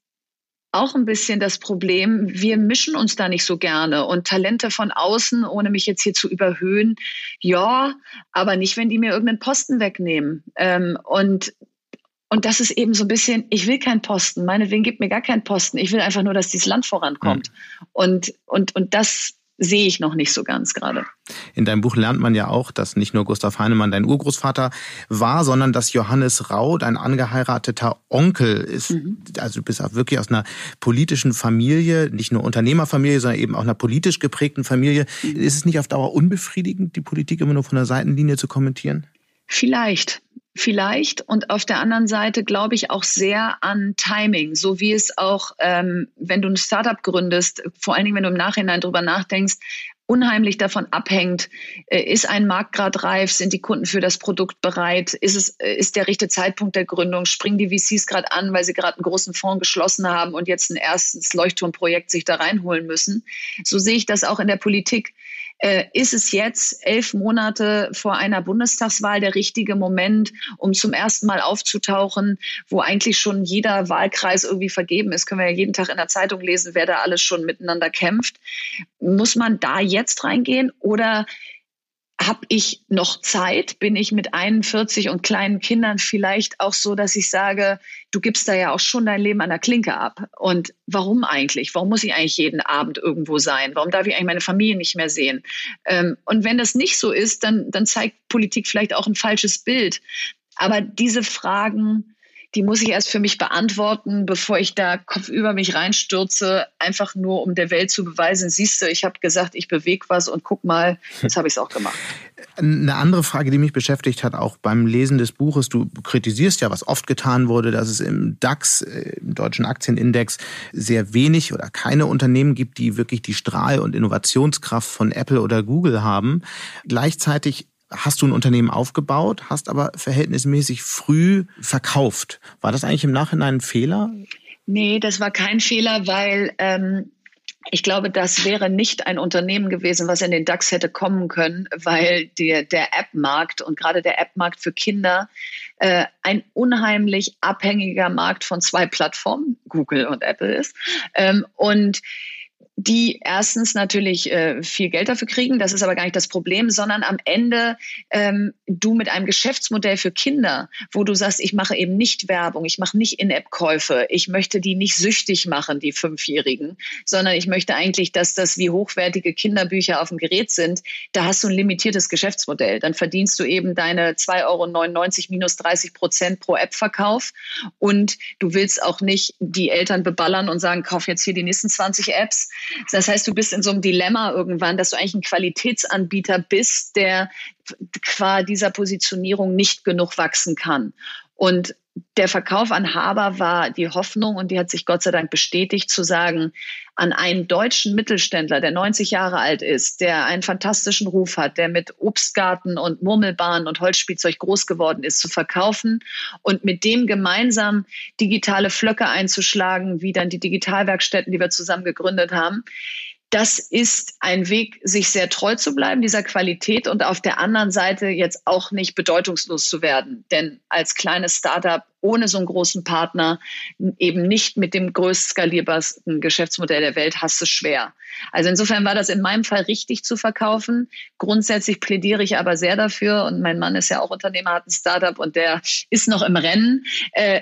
auch ein bisschen das Problem, wir mischen uns da nicht so gerne und Talente von außen, ohne mich jetzt hier zu überhöhen, ja, aber nicht, wenn die mir irgendeinen Posten wegnehmen. Ähm, und und das ist eben so ein bisschen, ich will keinen Posten, meinetwegen gibt mir gar keinen Posten. Ich will einfach nur, dass dieses Land vorankommt. Mhm. Und, und, und das sehe ich noch nicht so ganz gerade. In deinem Buch lernt man ja auch, dass nicht nur Gustav Heinemann dein Urgroßvater war, sondern dass Johannes Rau dein angeheirateter Onkel ist. Mhm. Also du bist auch wirklich aus einer politischen Familie, nicht nur Unternehmerfamilie, sondern eben auch einer politisch geprägten Familie. Mhm. Ist es nicht auf Dauer unbefriedigend, die Politik immer nur von der Seitenlinie zu kommentieren? Vielleicht. Vielleicht. Und auf der anderen Seite glaube ich auch sehr an Timing, so wie es auch, ähm, wenn du ein Startup gründest, vor allen Dingen, wenn du im Nachhinein drüber nachdenkst, unheimlich davon abhängt, äh, ist ein Markt gerade reif, sind die Kunden für das Produkt bereit, ist es äh, ist der richtige Zeitpunkt der Gründung, springen die VCs gerade an, weil sie gerade einen großen Fonds geschlossen haben und jetzt ein erstes Leuchtturmprojekt sich da reinholen müssen. So sehe ich das auch in der Politik ist es jetzt elf Monate vor einer Bundestagswahl der richtige Moment, um zum ersten Mal aufzutauchen, wo eigentlich schon jeder Wahlkreis irgendwie vergeben ist. Können wir ja jeden Tag in der Zeitung lesen, wer da alles schon miteinander kämpft. Muss man da jetzt reingehen oder habe ich noch Zeit? Bin ich mit 41 und kleinen Kindern vielleicht auch so, dass ich sage, du gibst da ja auch schon dein Leben an der Klinke ab. Und warum eigentlich? Warum muss ich eigentlich jeden Abend irgendwo sein? Warum darf ich eigentlich meine Familie nicht mehr sehen? Ähm, und wenn das nicht so ist, dann, dann zeigt Politik vielleicht auch ein falsches Bild. Aber diese Fragen, die muss ich erst für mich beantworten, bevor ich da kopfüber mich reinstürze, einfach nur um der Welt zu beweisen, siehst du, ich habe gesagt, ich bewege was und guck mal, jetzt habe ich es auch gemacht. Eine andere Frage, die mich beschäftigt hat, auch beim Lesen des Buches, du kritisierst ja, was oft getan wurde, dass es im DAX, äh, im deutschen Aktienindex, sehr wenig oder keine Unternehmen gibt, die wirklich die Strahl- und Innovationskraft von Apple oder Google haben. Gleichzeitig hast du ein Unternehmen aufgebaut, hast aber verhältnismäßig früh verkauft. War das eigentlich im Nachhinein ein Fehler? Nee, das war kein Fehler, weil ähm, ich glaube, das wäre nicht ein Unternehmen gewesen, was in den DAX hätte kommen können, weil der, der App-Markt und gerade der App-Markt für Kinder äh, ein unheimlich abhängiger Markt von zwei Plattformen, Google und Apple ist. Ähm, und die erstens natürlich äh, viel Geld dafür kriegen, das ist aber gar nicht das Problem, sondern am Ende ähm, du mit einem Geschäftsmodell für Kinder, wo du sagst, ich mache eben nicht Werbung, ich mache nicht In-App-Käufe, ich möchte die nicht süchtig machen, die Fünfjährigen, sondern ich möchte eigentlich, dass das wie hochwertige Kinderbücher auf dem Gerät sind. Da hast du ein limitiertes Geschäftsmodell. Dann verdienst du eben deine 2,99 Euro minus 30 Prozent pro App-Verkauf und du willst auch nicht die Eltern beballern und sagen, kauf jetzt hier die nächsten 20 Apps, das heißt, du bist in so einem Dilemma irgendwann, dass du eigentlich ein Qualitätsanbieter bist, der qua dieser Positionierung nicht genug wachsen kann. Und der Verkauf an Haber war die Hoffnung und die hat sich Gott sei Dank bestätigt zu sagen, an einen deutschen Mittelständler, der 90 Jahre alt ist, der einen fantastischen Ruf hat, der mit Obstgarten und Murmelbahn und Holzspielzeug groß geworden ist, zu verkaufen und mit dem gemeinsam digitale Flöcke einzuschlagen, wie dann die Digitalwerkstätten, die wir zusammen gegründet haben das ist ein Weg, sich sehr treu zu bleiben, dieser Qualität und auf der anderen Seite jetzt auch nicht bedeutungslos zu werden. Denn als kleines Startup ohne so einen großen Partner, eben nicht mit dem größt skalierbarsten Geschäftsmodell der Welt, hast du schwer. Also insofern war das in meinem Fall richtig zu verkaufen. Grundsätzlich plädiere ich aber sehr dafür und mein Mann ist ja auch Unternehmer, hat ein Startup und der ist noch im Rennen. Äh,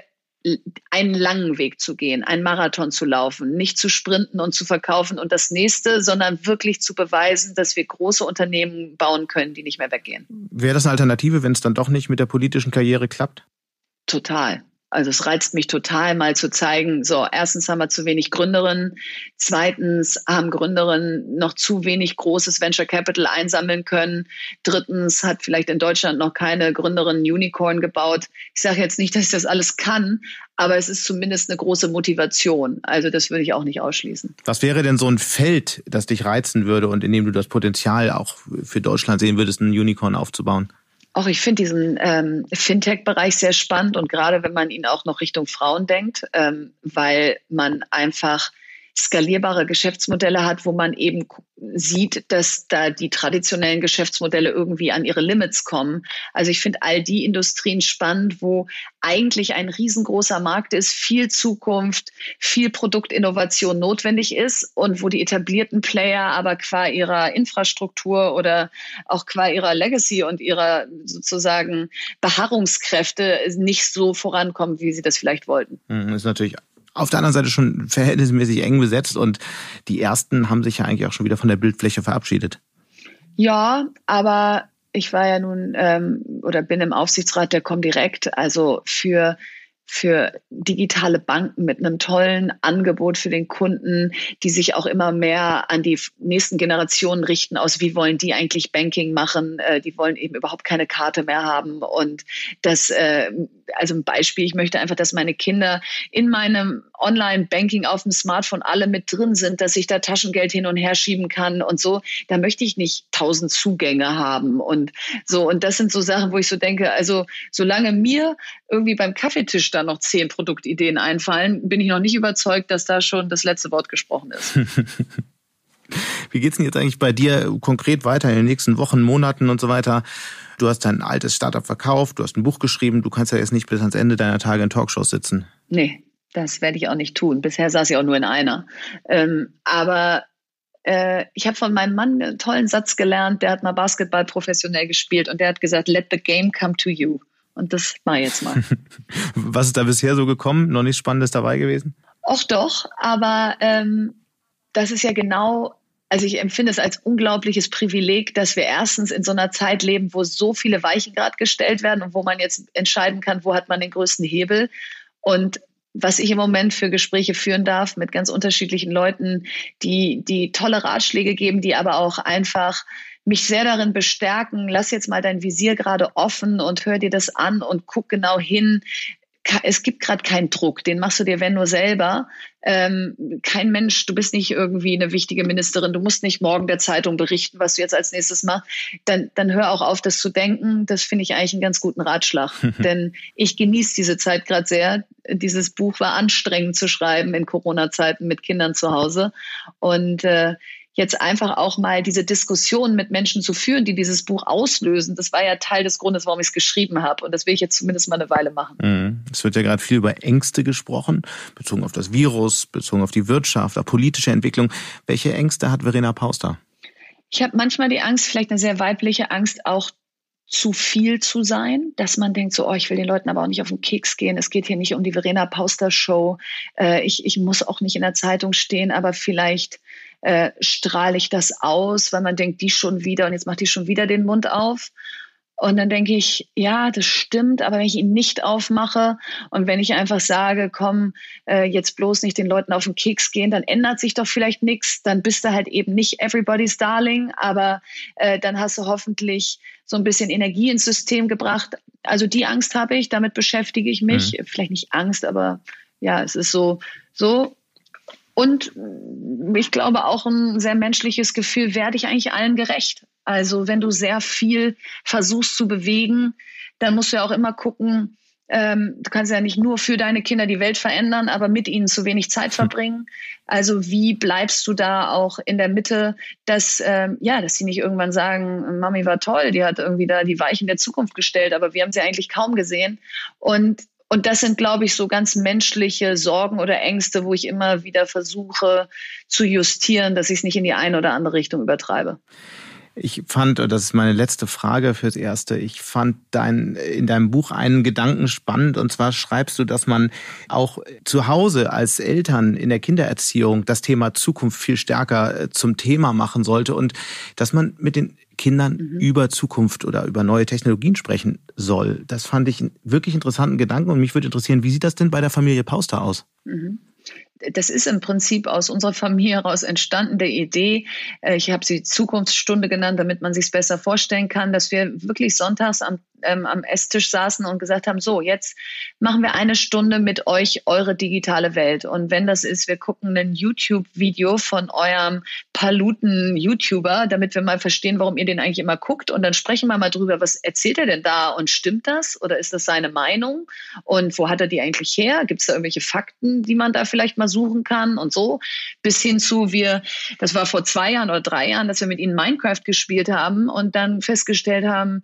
einen langen Weg zu gehen, einen Marathon zu laufen, nicht zu sprinten und zu verkaufen und das nächste, sondern wirklich zu beweisen, dass wir große Unternehmen bauen können, die nicht mehr weggehen. Wäre das eine Alternative, wenn es dann doch nicht mit der politischen Karriere klappt? Total. Also es reizt mich total, mal zu zeigen, so, erstens haben wir zu wenig Gründerinnen, zweitens haben Gründerinnen noch zu wenig großes Venture Capital einsammeln können, drittens hat vielleicht in Deutschland noch keine Gründerin Unicorn gebaut. Ich sage jetzt nicht, dass ich das alles kann, aber es ist zumindest eine große Motivation. Also das würde ich auch nicht ausschließen. Was wäre denn so ein Feld, das dich reizen würde und in dem du das Potenzial auch für Deutschland sehen würdest, ein Unicorn aufzubauen? Auch ich finde diesen ähm, Fintech-Bereich sehr spannend und gerade wenn man ihn auch noch Richtung Frauen denkt, ähm, weil man einfach skalierbare Geschäftsmodelle hat, wo man eben sieht, dass da die traditionellen Geschäftsmodelle irgendwie an ihre Limits kommen. Also ich finde all die Industrien spannend, wo eigentlich ein riesengroßer Markt ist, viel Zukunft, viel Produktinnovation notwendig ist und wo die etablierten Player aber qua ihrer Infrastruktur oder auch qua ihrer Legacy und ihrer sozusagen Beharrungskräfte nicht so vorankommen, wie sie das vielleicht wollten. Das mhm, ist natürlich auf der anderen Seite schon verhältnismäßig eng besetzt und die ersten haben sich ja eigentlich auch schon wieder von der Bildfläche verabschiedet. Ja, aber ich war ja nun ähm, oder bin im Aufsichtsrat der Comdirect, also für für digitale Banken mit einem tollen Angebot für den Kunden, die sich auch immer mehr an die nächsten Generationen richten aus, wie wollen die eigentlich Banking machen? Äh, die wollen eben überhaupt keine Karte mehr haben. Und das, äh, also ein Beispiel, ich möchte einfach, dass meine Kinder in meinem Online-Banking auf dem Smartphone alle mit drin sind, dass ich da Taschengeld hin und her schieben kann und so. Da möchte ich nicht tausend Zugänge haben und so. Und das sind so Sachen, wo ich so denke, also solange mir irgendwie beim Kaffeetisch da noch zehn Produktideen einfallen, bin ich noch nicht überzeugt, dass da schon das letzte Wort gesprochen ist. Wie geht's denn jetzt eigentlich bei dir konkret weiter in den nächsten Wochen, Monaten und so weiter? Du hast dein altes Startup verkauft, du hast ein Buch geschrieben, du kannst ja jetzt nicht bis ans Ende deiner Tage in Talkshows sitzen. Nee, das werde ich auch nicht tun. Bisher saß ich auch nur in einer. Ähm, aber äh, ich habe von meinem Mann einen tollen Satz gelernt, der hat mal Basketball professionell gespielt und der hat gesagt, let the game come to you. Und das war jetzt mal. Was ist da bisher so gekommen? Noch nichts Spannendes dabei gewesen? Auch doch, aber ähm, das ist ja genau, also ich empfinde es als unglaubliches Privileg, dass wir erstens in so einer Zeit leben, wo so viele Weichen gerade gestellt werden und wo man jetzt entscheiden kann, wo hat man den größten Hebel. Und was ich im Moment für Gespräche führen darf mit ganz unterschiedlichen Leuten, die, die tolle Ratschläge geben, die aber auch einfach mich sehr darin bestärken, lass jetzt mal dein Visier gerade offen und hör dir das an und guck genau hin. Es gibt gerade keinen Druck, den machst du dir, wenn nur selber. Ähm, kein Mensch, du bist nicht irgendwie eine wichtige Ministerin, du musst nicht morgen der Zeitung berichten, was du jetzt als nächstes machst. Dann, dann hör auch auf, das zu denken. Das finde ich eigentlich einen ganz guten Ratschlag. Denn ich genieße diese Zeit gerade sehr. Dieses Buch war anstrengend zu schreiben in Corona-Zeiten mit Kindern zu Hause. Und äh, jetzt einfach auch mal diese Diskussion mit Menschen zu führen, die dieses Buch auslösen. Das war ja Teil des Grundes, warum ich es geschrieben habe. Und das will ich jetzt zumindest mal eine Weile machen. Mhm. Es wird ja gerade viel über Ängste gesprochen, bezogen auf das Virus, bezogen auf die Wirtschaft, auf politische Entwicklung. Welche Ängste hat Verena Pauster? Ich habe manchmal die Angst, vielleicht eine sehr weibliche Angst, auch zu viel zu sein, dass man denkt, so, oh, ich will den Leuten aber auch nicht auf den Keks gehen. Es geht hier nicht um die Verena Pauster Show. Äh, ich, ich muss auch nicht in der Zeitung stehen, aber vielleicht äh, strahle ich das aus, weil man denkt, die schon wieder und jetzt macht die schon wieder den Mund auf. Und dann denke ich, ja, das stimmt, aber wenn ich ihn nicht aufmache und wenn ich einfach sage, komm, äh, jetzt bloß nicht den Leuten auf den Keks gehen, dann ändert sich doch vielleicht nichts. Dann bist du halt eben nicht everybody's darling, aber äh, dann hast du hoffentlich so ein bisschen Energie ins System gebracht. also die Angst habe ich, damit beschäftige ich mich. Mhm. Vielleicht nicht Angst, aber ja, es ist so, so. Und ich glaube auch ein sehr menschliches Gefühl, werde ich eigentlich allen gerecht? Also wenn du sehr viel versuchst zu bewegen, dann musst du ja auch immer gucken, ähm, du kannst ja nicht nur für deine Kinder die Welt verändern, aber mit ihnen zu wenig Zeit verbringen. Also wie bleibst du da auch in der Mitte, dass ähm, ja, dass sie nicht irgendwann sagen, Mami war toll, die hat irgendwie da die Weichen der Zukunft gestellt, aber wir haben sie eigentlich kaum gesehen. Und und das sind, glaube ich, so ganz menschliche Sorgen oder Ängste, wo ich immer wieder versuche zu justieren, dass ich es nicht in die eine oder andere Richtung übertreibe. Ich fand, und das ist meine letzte Frage fürs Erste, ich fand dein, in deinem Buch einen Gedanken spannend. Und zwar schreibst du, dass man auch zu Hause als Eltern in der Kindererziehung das Thema Zukunft viel stärker äh, zum Thema machen sollte und dass man mit den Kindern mhm. über Zukunft oder über neue Technologien sprechen soll. Das fand ich einen wirklich interessanten Gedanken und mich würde interessieren, wie sieht das denn bei der Familie Pauster aus? Mhm das ist im Prinzip aus unserer Familie heraus entstanden, der Idee, äh, ich habe sie Zukunftsstunde genannt, damit man sich es besser vorstellen kann, dass wir wirklich sonntags am ähm, am Esstisch saßen und gesagt haben, so, jetzt machen wir eine Stunde mit euch eure digitale Welt. Und wenn das ist, wir gucken ein YouTube-Video von eurem Paluten-YouTuber, damit wir mal verstehen, warum ihr den eigentlich immer guckt. Und dann sprechen wir mal drüber, was erzählt er denn da und stimmt das oder ist das seine Meinung? Und wo hat er die eigentlich her? Gibt es da irgendwelche Fakten, die man da vielleicht mal suchen kann und so? Bis hin zu, wir, das war vor zwei Jahren oder drei Jahren, dass wir mit ihnen Minecraft gespielt haben und dann festgestellt haben,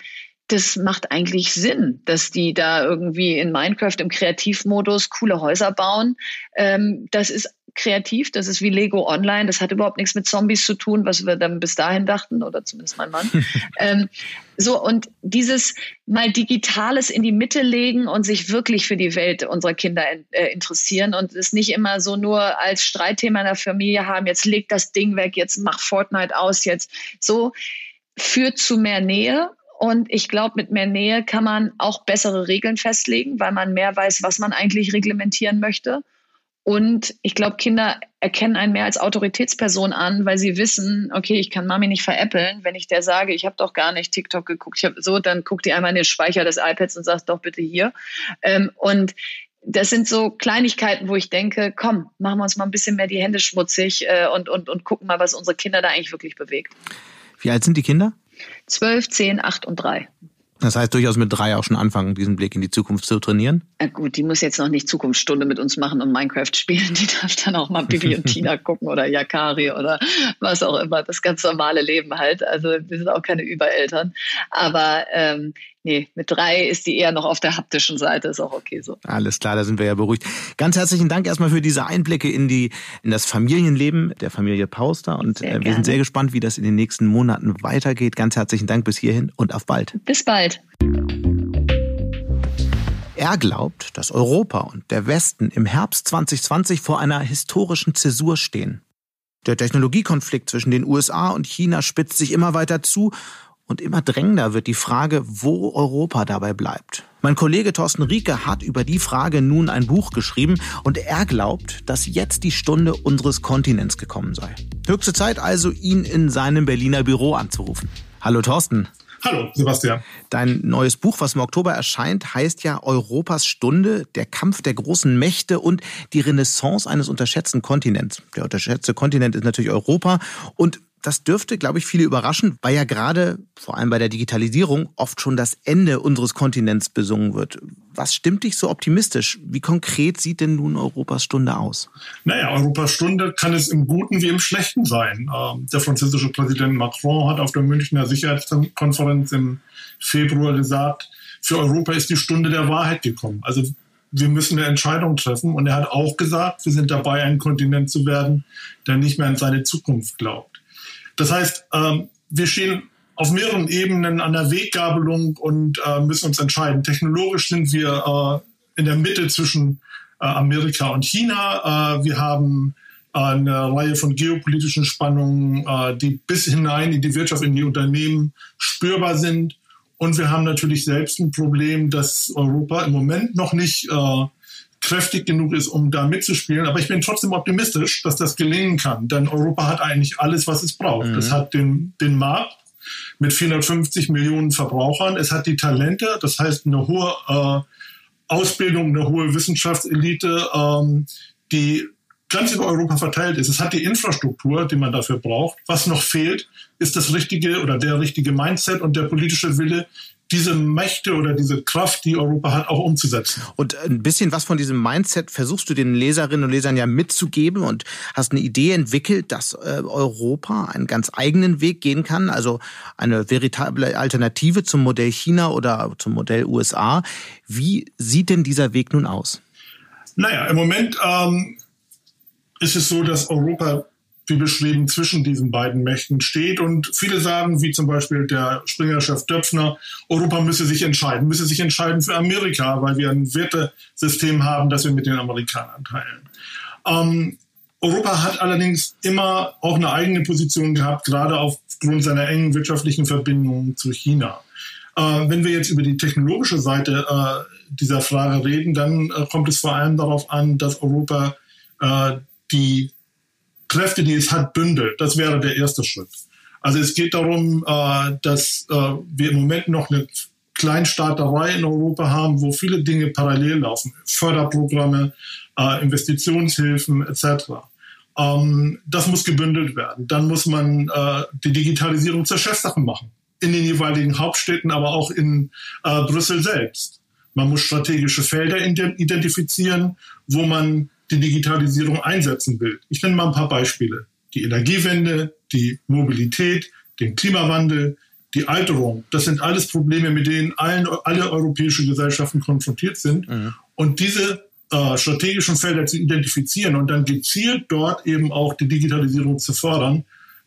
das macht eigentlich Sinn, dass die da irgendwie in Minecraft im Kreativmodus coole Häuser bauen. Ähm, das ist kreativ, das ist wie Lego Online, das hat überhaupt nichts mit Zombies zu tun, was wir dann bis dahin dachten, oder zumindest mein Mann. ähm, so, und dieses mal Digitales in die Mitte legen und sich wirklich für die Welt unserer Kinder äh, interessieren. Und es nicht immer so nur als Streitthema in der Familie haben, jetzt leg das Ding weg, jetzt mach Fortnite aus, jetzt. So, führt zu mehr Nähe. Und ich glaube, mit mehr Nähe kann man auch bessere Regeln festlegen, weil man mehr weiß, was man eigentlich reglementieren möchte. Und ich glaube, Kinder erkennen einen mehr als Autoritätsperson an, weil sie wissen, okay, ich kann Mami nicht veräppeln. Wenn ich der sage, ich habe doch gar nicht TikTok geguckt, ich hab so, dann guckt die einmal in den Speicher des iPads und sagt doch bitte hier. Ähm, und das sind so Kleinigkeiten, wo ich denke, komm, machen wir uns mal ein bisschen mehr die Hände schmutzig äh, und, und, und gucken mal, was unsere Kinder da eigentlich wirklich bewegt. Wie alt sind die Kinder? 12, 10, 8 und 3. Das heißt durchaus mit drei auch schon anfangen, diesen Blick in die Zukunft zu trainieren? Ja gut, die muss jetzt noch nicht Zukunftsstunde mit uns machen und Minecraft spielen. Die darf dann auch mal Bibi und Tina gucken oder Yakari oder was auch immer. Das ganz normale Leben halt. Also wir sind auch keine Übereltern. Aber ähm, nee, mit drei ist die eher noch auf der haptischen Seite, ist auch okay so. Alles klar, da sind wir ja beruhigt. Ganz herzlichen Dank erstmal für diese Einblicke in die in das Familienleben der Familie Pauster und äh, wir sind sehr gespannt, wie das in den nächsten Monaten weitergeht. Ganz herzlichen Dank bis hierhin und auf bald. Bis bald. Er glaubt, dass Europa und der Westen im Herbst 2020 vor einer historischen Zäsur stehen. Der Technologiekonflikt zwischen den USA und China spitzt sich immer weiter zu und immer drängender wird die Frage, wo Europa dabei bleibt. Mein Kollege Thorsten Rieke hat über die Frage nun ein Buch geschrieben und er glaubt, dass jetzt die Stunde unseres Kontinents gekommen sei. Höchste Zeit also, ihn in seinem Berliner Büro anzurufen. Hallo Thorsten. Hallo, Sebastian. Dein neues Buch, was im Oktober erscheint, heißt ja Europas Stunde, der Kampf der großen Mächte und die Renaissance eines unterschätzten Kontinents. Der unterschätzte Kontinent ist natürlich Europa und das dürfte, glaube ich, viele überraschen, weil ja gerade vor allem bei der Digitalisierung oft schon das Ende unseres Kontinents besungen wird. Was stimmt dich so optimistisch? Wie konkret sieht denn nun Europas Stunde aus? Naja, Europas Stunde kann es im Guten wie im Schlechten sein. Ähm, der französische Präsident Macron hat auf der Münchner Sicherheitskonferenz im Februar gesagt, für Europa ist die Stunde der Wahrheit gekommen. Also wir müssen eine Entscheidung treffen. Und er hat auch gesagt, wir sind dabei, ein Kontinent zu werden, der nicht mehr an seine Zukunft glaubt. Das heißt, ähm, wir stehen auf mehreren Ebenen an der Weggabelung und äh, müssen uns entscheiden. Technologisch sind wir äh, in der Mitte zwischen äh, Amerika und China. Äh, wir haben eine Reihe von geopolitischen Spannungen, äh, die bis hinein in die Wirtschaft, in die Unternehmen spürbar sind. Und wir haben natürlich selbst ein Problem, dass Europa im Moment noch nicht äh, kräftig genug ist, um da mitzuspielen. Aber ich bin trotzdem optimistisch, dass das gelingen kann. Denn Europa hat eigentlich alles, was es braucht. Mhm. Es hat den, den Markt, mit 450 Millionen Verbrauchern. Es hat die Talente, das heißt eine hohe äh, Ausbildung, eine hohe Wissenschaftselite, ähm, die ganz über Europa verteilt ist. Es hat die Infrastruktur, die man dafür braucht. Was noch fehlt, ist das richtige oder der richtige Mindset und der politische Wille, diese Mächte oder diese Kraft, die Europa hat, auch umzusetzen. Und ein bisschen was von diesem Mindset versuchst du den Leserinnen und Lesern ja mitzugeben und hast eine Idee entwickelt, dass äh, Europa einen ganz eigenen Weg gehen kann, also eine veritable Alternative zum Modell China oder zum Modell USA. Wie sieht denn dieser Weg nun aus? Naja, im Moment ähm, ist es so, dass Europa wie beschrieben, zwischen diesen beiden Mächten steht. Und viele sagen, wie zum Beispiel der Springer-Chef Döpfner, Europa müsse sich entscheiden, müsse sich entscheiden für Amerika, weil wir ein Wertesystem haben, das wir mit den Amerikanern teilen. Ähm, Europa hat allerdings immer auch eine eigene Position gehabt, gerade aufgrund seiner engen wirtschaftlichen Verbindungen zu China. Äh, wenn wir jetzt über die technologische Seite äh, dieser Frage reden, dann äh, kommt es vor allem darauf an, dass Europa äh, die Kräfte, die es hat, bündelt. Das wäre der erste Schritt. Also es geht darum, äh, dass äh, wir im Moment noch eine Kleinstaaterei in Europa haben, wo viele Dinge parallel laufen. Förderprogramme, äh, Investitionshilfen etc. Ähm, das muss gebündelt werden. Dann muss man die Digitalisierung zur Chefsache machen. In den jeweiligen Hauptstädten, aber auch in Brüssel selbst. Man muss strategische Felder identifizieren, wo man die Digitalisierung einsetzen will. Ich nenne mal ein paar Beispiele. Die Energiewende, die Mobilität, den Klimawandel, die Alterung. Das sind alles Probleme, mit denen allen, alle europäische Gesellschaften konfrontiert sind. Mhm. Und diese äh, strategischen Felder zu identifizieren und dann gezielt dort eben auch die Digitalisierung zu fördern,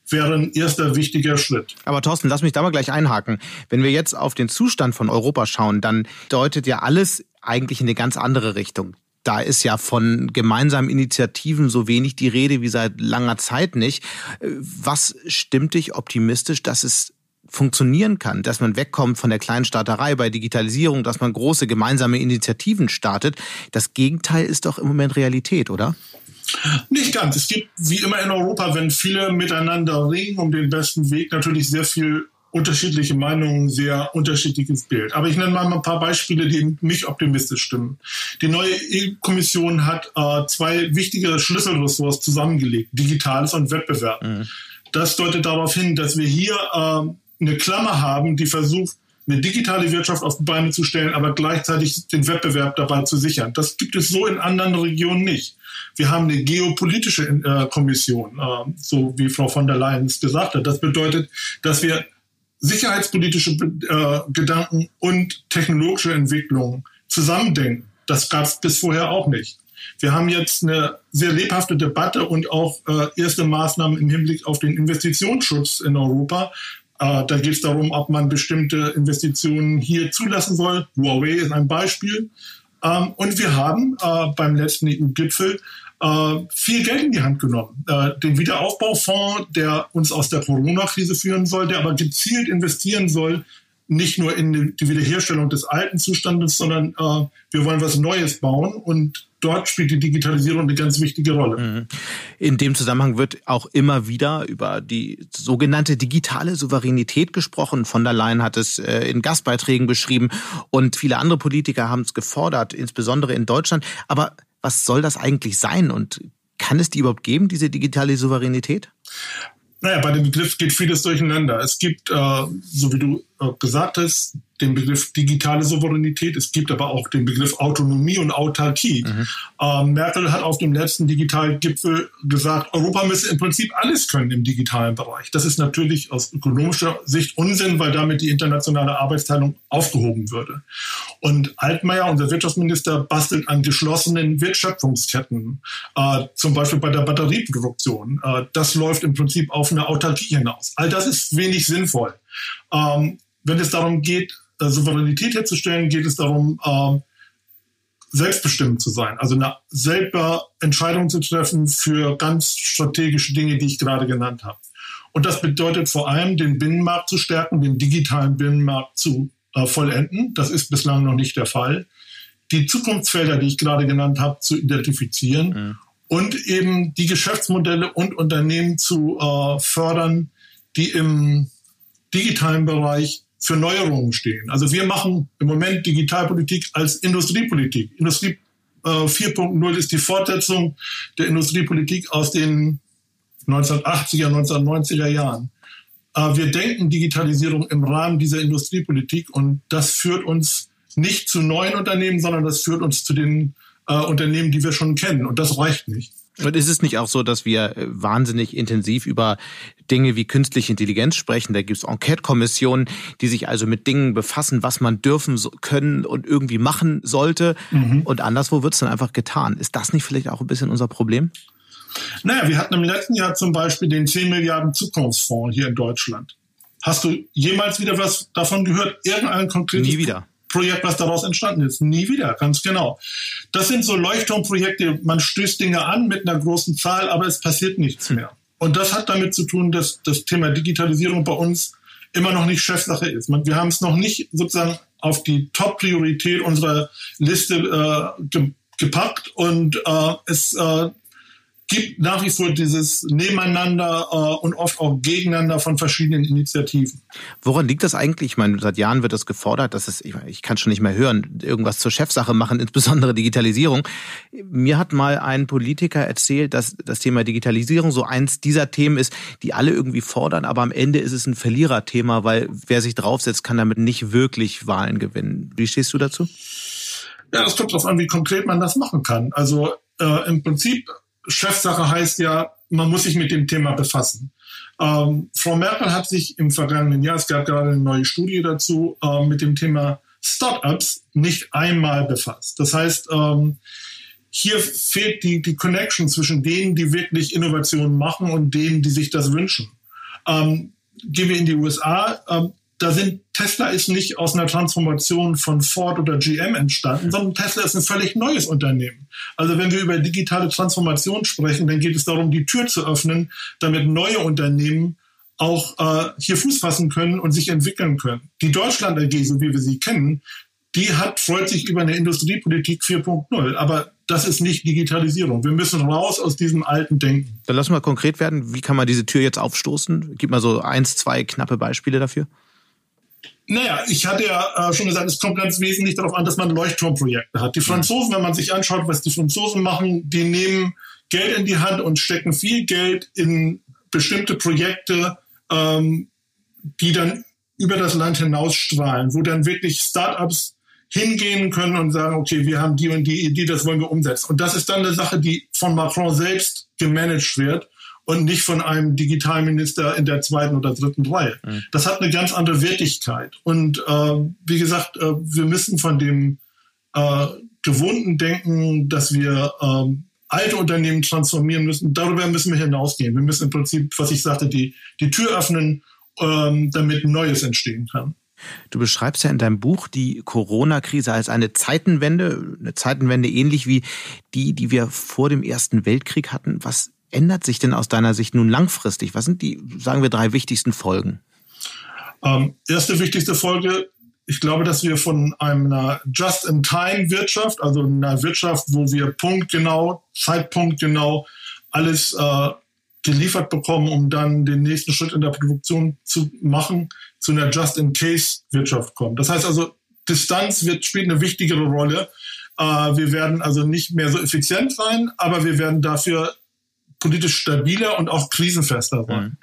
wäre ein erster wichtiger Schritt. Aber Thorsten, lass mich da mal gleich einhaken. Wenn wir jetzt auf den Zustand von Europa schauen, dann deutet ja alles eigentlich in eine ganz andere Richtung da ist ja von gemeinsamen Initiativen so wenig die Rede wie seit langer Zeit nicht. Was stimmt dich optimistisch, dass es funktionieren kann, dass man wegkommt von der Kleinstaaterei bei Digitalisierung, dass man große gemeinsame Initiativen startet. Das Gegenteil ist doch im Moment Realität, oder? Nicht ganz. Es gibt wie immer in Europa, wenn viele miteinander ringen um den besten Weg, natürlich sehr viel unterschiedliche Meinungen, sehr unterschiedliches Bild. Aber ich nenne mal ein paar Beispiele, die mich optimistisch stimmen. Die neue EU-Kommission hat äh, zwei wichtige Schlüsselressorts zusammengelegt, Digitales und Wettbewerb. Mhm. Das deutet darauf hin, dass wir hier äh, eine Klammer haben, die versucht, eine digitale Wirtschaft auf die Beine zu stellen, aber gleichzeitig den Wettbewerb dabei zu sichern. Das gibt es so in anderen Regionen nicht. Wir haben eine geopolitische äh, Kommission, äh, so wie Frau von der Leyen es gesagt hat. Das bedeutet, dass wir sicherheitspolitische äh, Gedanken und technologische Entwicklung zusammendenken. Das gab es bis vorher auch nicht. Wir haben jetzt eine sehr lebhafte Debatte und auch äh, erste Maßnahmen im Hinblick auf den Investitionsschutz in Europa. Äh, da geht es darum, ob man bestimmte Investitionen hier zulassen soll. Huawei ist ein Beispiel. Ähm, und wir haben äh, beim letzten EU-Gipfel äh, viel Geld in die Hand genommen. Äh, den Wiederaufbaufonds, der uns aus der Corona-Krise führen soll, der aber gezielt investieren soll, nicht nur in die Wiederherstellung des alten Zustandes, sondern äh, wir wollen was Neues bauen und dort spielt die Digitalisierung eine ganz wichtige Rolle. Mhm. In dem Zusammenhang wird auch immer wieder über die sogenannte digitale Souveränität gesprochen. Von der Leyen hat es in Gastbeiträgen beschrieben und viele andere Politiker haben es gefordert, insbesondere in Deutschland. Aber was soll das eigentlich sein und kann es die überhaupt geben, diese digitale Souveränität? Naja, bei dem Begriff geht vieles durcheinander. Es gibt, äh, so wie du gesagt hast, den Begriff digitale Souveränität. Es gibt aber auch den Begriff Autonomie und Autarkie. Mhm. Ähm, Merkel hat auf dem letzten Digitalgipfel gesagt, Europa müsse im Prinzip alles können im digitalen Bereich. Das ist natürlich aus ökonomischer Sicht Unsinn, weil damit die internationale Arbeitsteilung aufgehoben würde. Und Altmaier, unser Wirtschaftsminister, bastelt an geschlossenen Wertschöpfungsketten, äh, zum Beispiel bei der Batterieproduktion. Äh, das läuft im Prinzip auf eine Autarkie hinaus. All das ist wenig sinnvoll. Ähm, wenn es darum geht, äh, Souveränität herzustellen, geht es darum, äh, selbstbestimmt zu sein. Also eine selber Entscheidung zu treffen für ganz strategische Dinge, die ich gerade genannt habe. Und das bedeutet vor allem, den Binnenmarkt zu stärken, den digitalen Binnenmarkt zu äh, vollenden. Das ist bislang noch nicht der Fall. Die Zukunftsfelder, die ich gerade genannt habe, zu identifizieren mhm. und eben die Geschäftsmodelle und Unternehmen zu äh, fördern, die im digitalen Bereich für Neuerungen stehen. Also wir machen im Moment Digitalpolitik als Industriepolitik. Industrie äh, 4.0 ist die Fortsetzung der Industriepolitik aus den 1980er, 1990er Jahren. Äh, wir denken Digitalisierung im Rahmen dieser Industriepolitik und das führt uns nicht zu neuen Unternehmen, sondern das führt uns zu den äh, Unternehmen, die wir schon kennen. Und das reicht nicht. Und ist es nicht auch so, dass wir äh, wahnsinnig intensiv über Dinge wie künstliche Intelligenz sprechen? Da gibt es Enquete-Kommissionen, die sich also mit Dingen befassen, was man dürfen, können und irgendwie machen sollte. Mhm. Und anderswo wird es dann einfach getan. Ist das nicht vielleicht auch ein bisschen unser Problem? Naja, wir hatten im letzten Jahr zum Beispiel den 10 Milliarden Zukunftsfonds hier in Deutschland. Hast du jemals wieder was davon gehört? Irgendein konkretes Nie wieder. Projekt, was daraus entstanden ist. Nie wieder, ganz genau. Das sind so Leuchtturmprojekte, man stößt Dinge an mit einer großen Zahl, aber es passiert nichts mehr. Und das hat damit zu tun, dass das Thema Digitalisierung bei uns immer noch nicht Chefsache ist. Wir haben es noch nicht sozusagen auf die Top-Priorität unserer Liste äh, gepackt und äh, es äh, gibt nach wie vor dieses Nebeneinander äh, und oft auch Gegeneinander von verschiedenen Initiativen. Woran liegt das eigentlich? Ich meine, seit Jahren wird das gefordert, dass es, ich, ich kann schon nicht mehr hören, irgendwas zur Chefsache machen, insbesondere Digitalisierung. Mir hat mal ein Politiker erzählt, dass das Thema Digitalisierung so eins dieser Themen ist, die alle irgendwie fordern, aber am Ende ist es ein Verliererthema, weil wer sich draufsetzt, kann damit nicht wirklich Wahlen gewinnen. Wie stehst du dazu? Ja, das kommt darauf an, wie konkret man das machen kann. Also äh, im Prinzip Chefsache heißt ja, man muss sich mit dem Thema befassen. Ähm, Frau Merkel hat sich im vergangenen Jahr, es gab gerade eine neue Studie dazu, äh, mit dem Thema Startups nicht einmal befasst. Das heißt, ähm, hier fehlt die, die Connection zwischen denen, die wirklich Innovationen machen und denen, die sich das wünschen. Ähm, gehen wir in die USA. Ähm, da sind Tesla ist nicht aus einer Transformation von Ford oder GM entstanden, sondern Tesla ist ein völlig neues Unternehmen. Also wenn wir über digitale Transformation sprechen, dann geht es darum, die Tür zu öffnen, damit neue Unternehmen auch äh, hier Fuß fassen können und sich entwickeln können. Die Deutschland AG, so wie wir sie kennen, die hat freut sich über eine Industriepolitik 4.0, aber das ist nicht Digitalisierung. Wir müssen raus aus diesem alten Denken. Dann lass mal konkret werden. Wie kann man diese Tür jetzt aufstoßen? Gib mal so eins, zwei knappe Beispiele dafür. Naja, ich hatte ja äh, schon gesagt, es kommt ganz wesentlich darauf an, dass man Leuchtturmprojekte hat. Die Franzosen, wenn man sich anschaut, was die Franzosen machen, die nehmen Geld in die Hand und stecken viel Geld in bestimmte Projekte, ähm, die dann über das Land hinausstrahlen, wo dann wirklich Startups hingehen können und sagen, okay, wir haben die und die Idee, das wollen wir umsetzen. Und das ist dann eine Sache, die von Macron selbst gemanagt wird und nicht von einem Digitalminister in der zweiten oder dritten Reihe. Mhm. Das hat eine ganz andere Wertigkeit. Und äh, wie gesagt, äh, wir müssen von dem äh, gewohnten Denken, dass wir äh, alte Unternehmen transformieren müssen, darüber müssen wir hinausgehen. Wir müssen im Prinzip, was ich sagte, die, die Tür öffnen, äh, damit Neues entstehen kann. Du beschreibst ja in deinem Buch die Corona-Krise als eine Zeitenwende, eine Zeitenwende ähnlich wie die, die wir vor dem Ersten Weltkrieg hatten. Was ändert sich denn aus deiner Sicht nun langfristig? Was sind die, sagen wir, drei wichtigsten Folgen? Ähm, erste wichtigste Folge, ich glaube, dass wir von einer Just-in-Time-Wirtschaft, also einer Wirtschaft, wo wir punktgenau, zeitpunktgenau alles äh, geliefert bekommen, um dann den nächsten Schritt in der Produktion zu machen, zu einer Just-in-Case-Wirtschaft kommen. Das heißt also, Distanz wird, spielt eine wichtigere Rolle. Äh, wir werden also nicht mehr so effizient sein, aber wir werden dafür politisch stabiler und auch krisenfester sein. Mhm.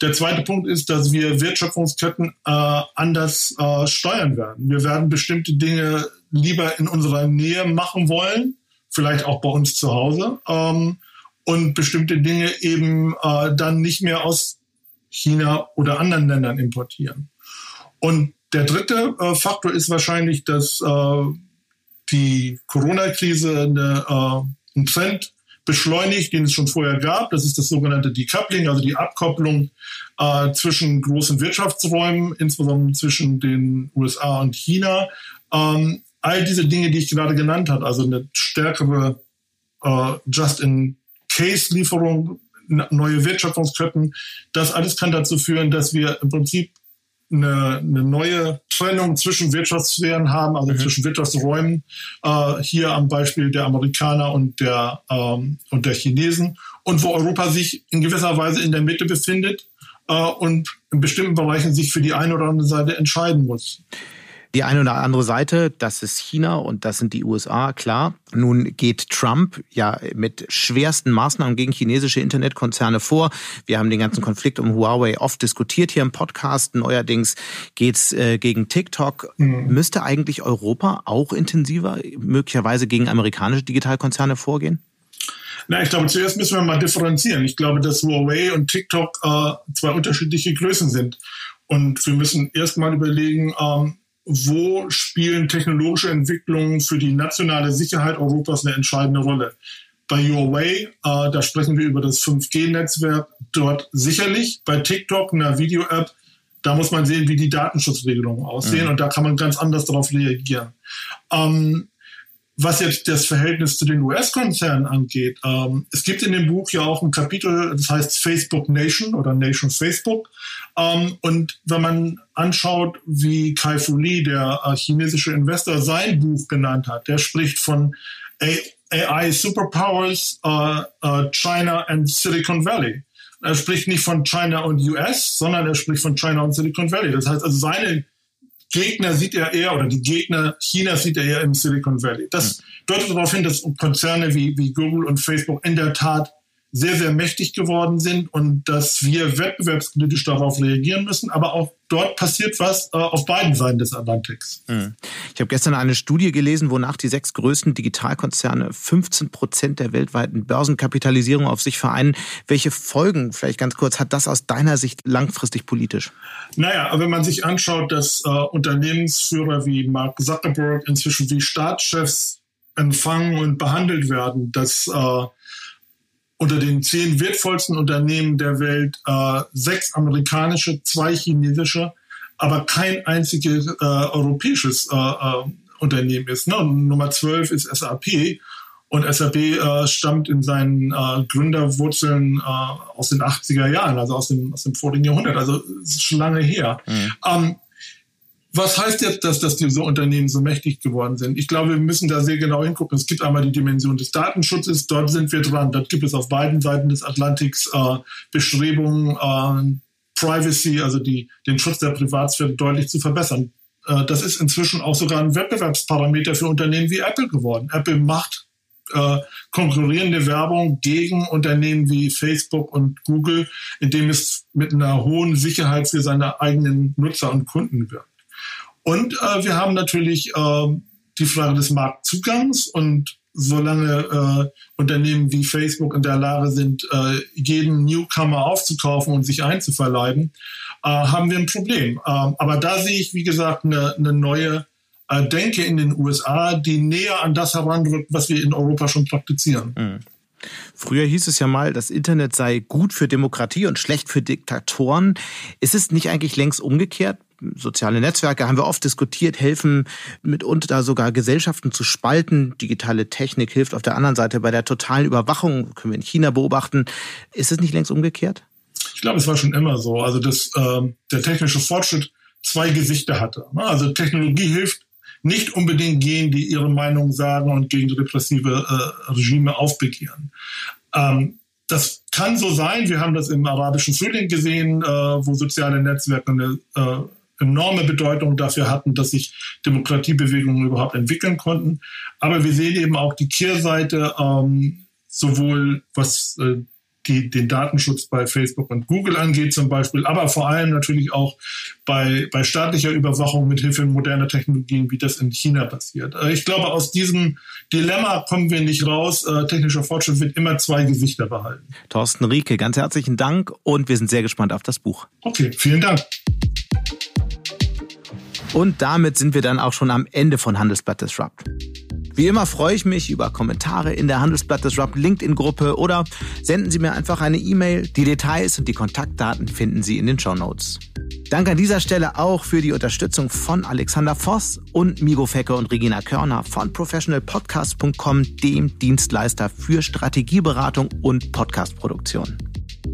Der zweite Punkt ist, dass wir Wertschöpfungsketten äh, anders äh, steuern werden. Wir werden bestimmte Dinge lieber in unserer Nähe machen wollen, vielleicht auch bei uns zu Hause, ähm, und bestimmte Dinge eben äh, dann nicht mehr aus China oder anderen Ländern importieren. Und der dritte äh, Faktor ist wahrscheinlich, dass äh, die Corona-Krise eine, äh, einen Trend beschleunigt, den es schon vorher gab. Das ist das sogenannte Decoupling, also die Abkopplung äh, zwischen großen Wirtschaftsräumen, insbesondere zwischen den USA und China. Ähm, all diese Dinge, die ich gerade genannt habe, also eine stärkere äh, Just-in-Case-Lieferung, neue Wertschöpfungsketten, das alles kann dazu führen, dass wir im Prinzip eine, eine neue Trennung zwischen Wirtschaftssphären haben, also mhm. zwischen Wirtschaftsräumen, äh, hier am Beispiel der Amerikaner und der, ähm, und der Chinesen, und wo Europa sich in gewisser Weise in der Mitte befindet, äh, und in bestimmten Bereichen sich für die eine oder andere Seite entscheiden muss. Die eine oder andere Seite, das ist China und das sind die USA, klar. Nun geht Trump ja mit schwersten Maßnahmen gegen chinesische Internetkonzerne vor. Wir haben den ganzen Konflikt um Huawei oft diskutiert hier im Podcast. Neuerdings geht's äh, gegen TikTok. Mhm. Müsste eigentlich Europa auch intensiver möglicherweise gegen amerikanische Digitalkonzerne vorgehen? Na, ich glaube, zuerst müssen wir mal differenzieren. Ich glaube, dass Huawei und TikTok äh, zwei unterschiedliche Größen sind. Und wir müssen erst mal überlegen, ähm, wo spielen technologische Entwicklungen für die nationale Sicherheit Europas eine entscheidende Rolle. Bei Huawei, äh, da sprechen wir über das 5G-Netzwerk, dort sicherlich. Bei TikTok, einer Video-App, da muss man sehen, wie die Datenschutzregelungen aussehen mhm. und da kann man ganz anders darauf reagieren. Ähm, was jetzt das Verhältnis zu den US-Konzernen angeht, ähm, es gibt in dem Buch ja auch ein Kapitel, das heißt Facebook Nation oder Nation Facebook. Ähm, und wenn man anschaut, wie Kai Fu Lee, der äh, chinesische Investor, sein Buch genannt hat, der spricht von AI Superpowers, uh, uh, China and Silicon Valley. Er spricht nicht von China und US, sondern er spricht von China und Silicon Valley. Das heißt also, seine Gegner sieht er eher, oder die Gegner Chinas sieht er eher im Silicon Valley. Das deutet darauf hin, dass Konzerne wie, wie Google und Facebook in der Tat sehr, sehr mächtig geworden sind und dass wir wettbewerbspolitisch darauf reagieren müssen. Aber auch dort passiert was äh, auf beiden Seiten des Atlantiks. Hm. Ich habe gestern eine Studie gelesen, wonach die sechs größten Digitalkonzerne 15 Prozent der weltweiten Börsenkapitalisierung auf sich vereinen. Welche Folgen, vielleicht ganz kurz, hat das aus deiner Sicht langfristig politisch? Naja, wenn man sich anschaut, dass äh, Unternehmensführer wie Mark Zuckerberg inzwischen wie Staatschefs empfangen und behandelt werden, dass äh, unter den zehn wertvollsten Unternehmen der Welt äh, sechs amerikanische, zwei chinesische, aber kein einziges äh, europäisches äh, äh, Unternehmen ist. Ne? Nummer zwölf ist SAP und SAP äh, stammt in seinen äh, Gründerwurzeln äh, aus den 80er Jahren, also aus dem, aus dem vorigen Jahrhundert. Also schon lange her. Mhm. Ähm, was heißt jetzt, dass, dass diese Unternehmen so mächtig geworden sind? Ich glaube, wir müssen da sehr genau hingucken. Es gibt einmal die Dimension des Datenschutzes, dort sind wir dran. Dort gibt es auf beiden Seiten des Atlantiks äh, Bestrebungen, äh, Privacy, also die, den Schutz der Privatsphäre deutlich zu verbessern. Äh, das ist inzwischen auch sogar ein Wettbewerbsparameter für Unternehmen wie Apple geworden. Apple macht äh, konkurrierende Werbung gegen Unternehmen wie Facebook und Google, indem es mit einer hohen Sicherheit für seine eigenen Nutzer und Kunden wirkt. Und äh, wir haben natürlich äh, die Frage des Marktzugangs und solange äh, Unternehmen wie Facebook in der Lage sind, äh, jeden Newcomer aufzukaufen und sich einzuverleiben, äh, haben wir ein Problem. Äh, aber da sehe ich, wie gesagt, eine, eine neue äh, Denke in den USA, die näher an das heranrückt, was wir in Europa schon praktizieren. Mhm. Früher hieß es ja mal, das Internet sei gut für Demokratie und schlecht für Diktatoren. Ist es nicht eigentlich längst umgekehrt? Soziale Netzwerke haben wir oft diskutiert, helfen mitunter sogar Gesellschaften zu spalten. Digitale Technik hilft auf der anderen Seite bei der totalen Überwachung, können wir in China beobachten. Ist es nicht längst umgekehrt? Ich glaube, es war schon immer so. Also, dass äh, der technische Fortschritt zwei Gesichter hatte. Also Technologie hilft nicht unbedingt gehen, die ihre Meinung sagen und gegen repressive äh, Regime aufbegehren. Ähm, das kann so sein. Wir haben das im arabischen Frühling gesehen, äh, wo soziale Netzwerke eine äh, enorme Bedeutung dafür hatten, dass sich Demokratiebewegungen überhaupt entwickeln konnten. Aber wir sehen eben auch die Kehrseite, ähm, sowohl was äh, die, den Datenschutz bei Facebook und Google angeht zum Beispiel, aber vor allem natürlich auch bei, bei staatlicher Überwachung mit Hilfe moderner Technologien, wie das in China passiert. Äh, ich glaube, aus diesem Dilemma kommen wir nicht raus. Äh, technischer Fortschritt wird immer zwei Gesichter behalten. Thorsten Rieke, ganz herzlichen Dank und wir sind sehr gespannt auf das Buch. Okay, vielen Dank. Und damit sind wir dann auch schon am Ende von Handelsblatt Disrupt. Wie immer freue ich mich über Kommentare in der Handelsblatt Disrupt LinkedIn-Gruppe oder senden Sie mir einfach eine E-Mail. Die Details und die Kontaktdaten finden Sie in den Show Notes. Danke an dieser Stelle auch für die Unterstützung von Alexander Voss und Migo Fecke und Regina Körner von professionalpodcast.com, dem Dienstleister für Strategieberatung und Podcastproduktion.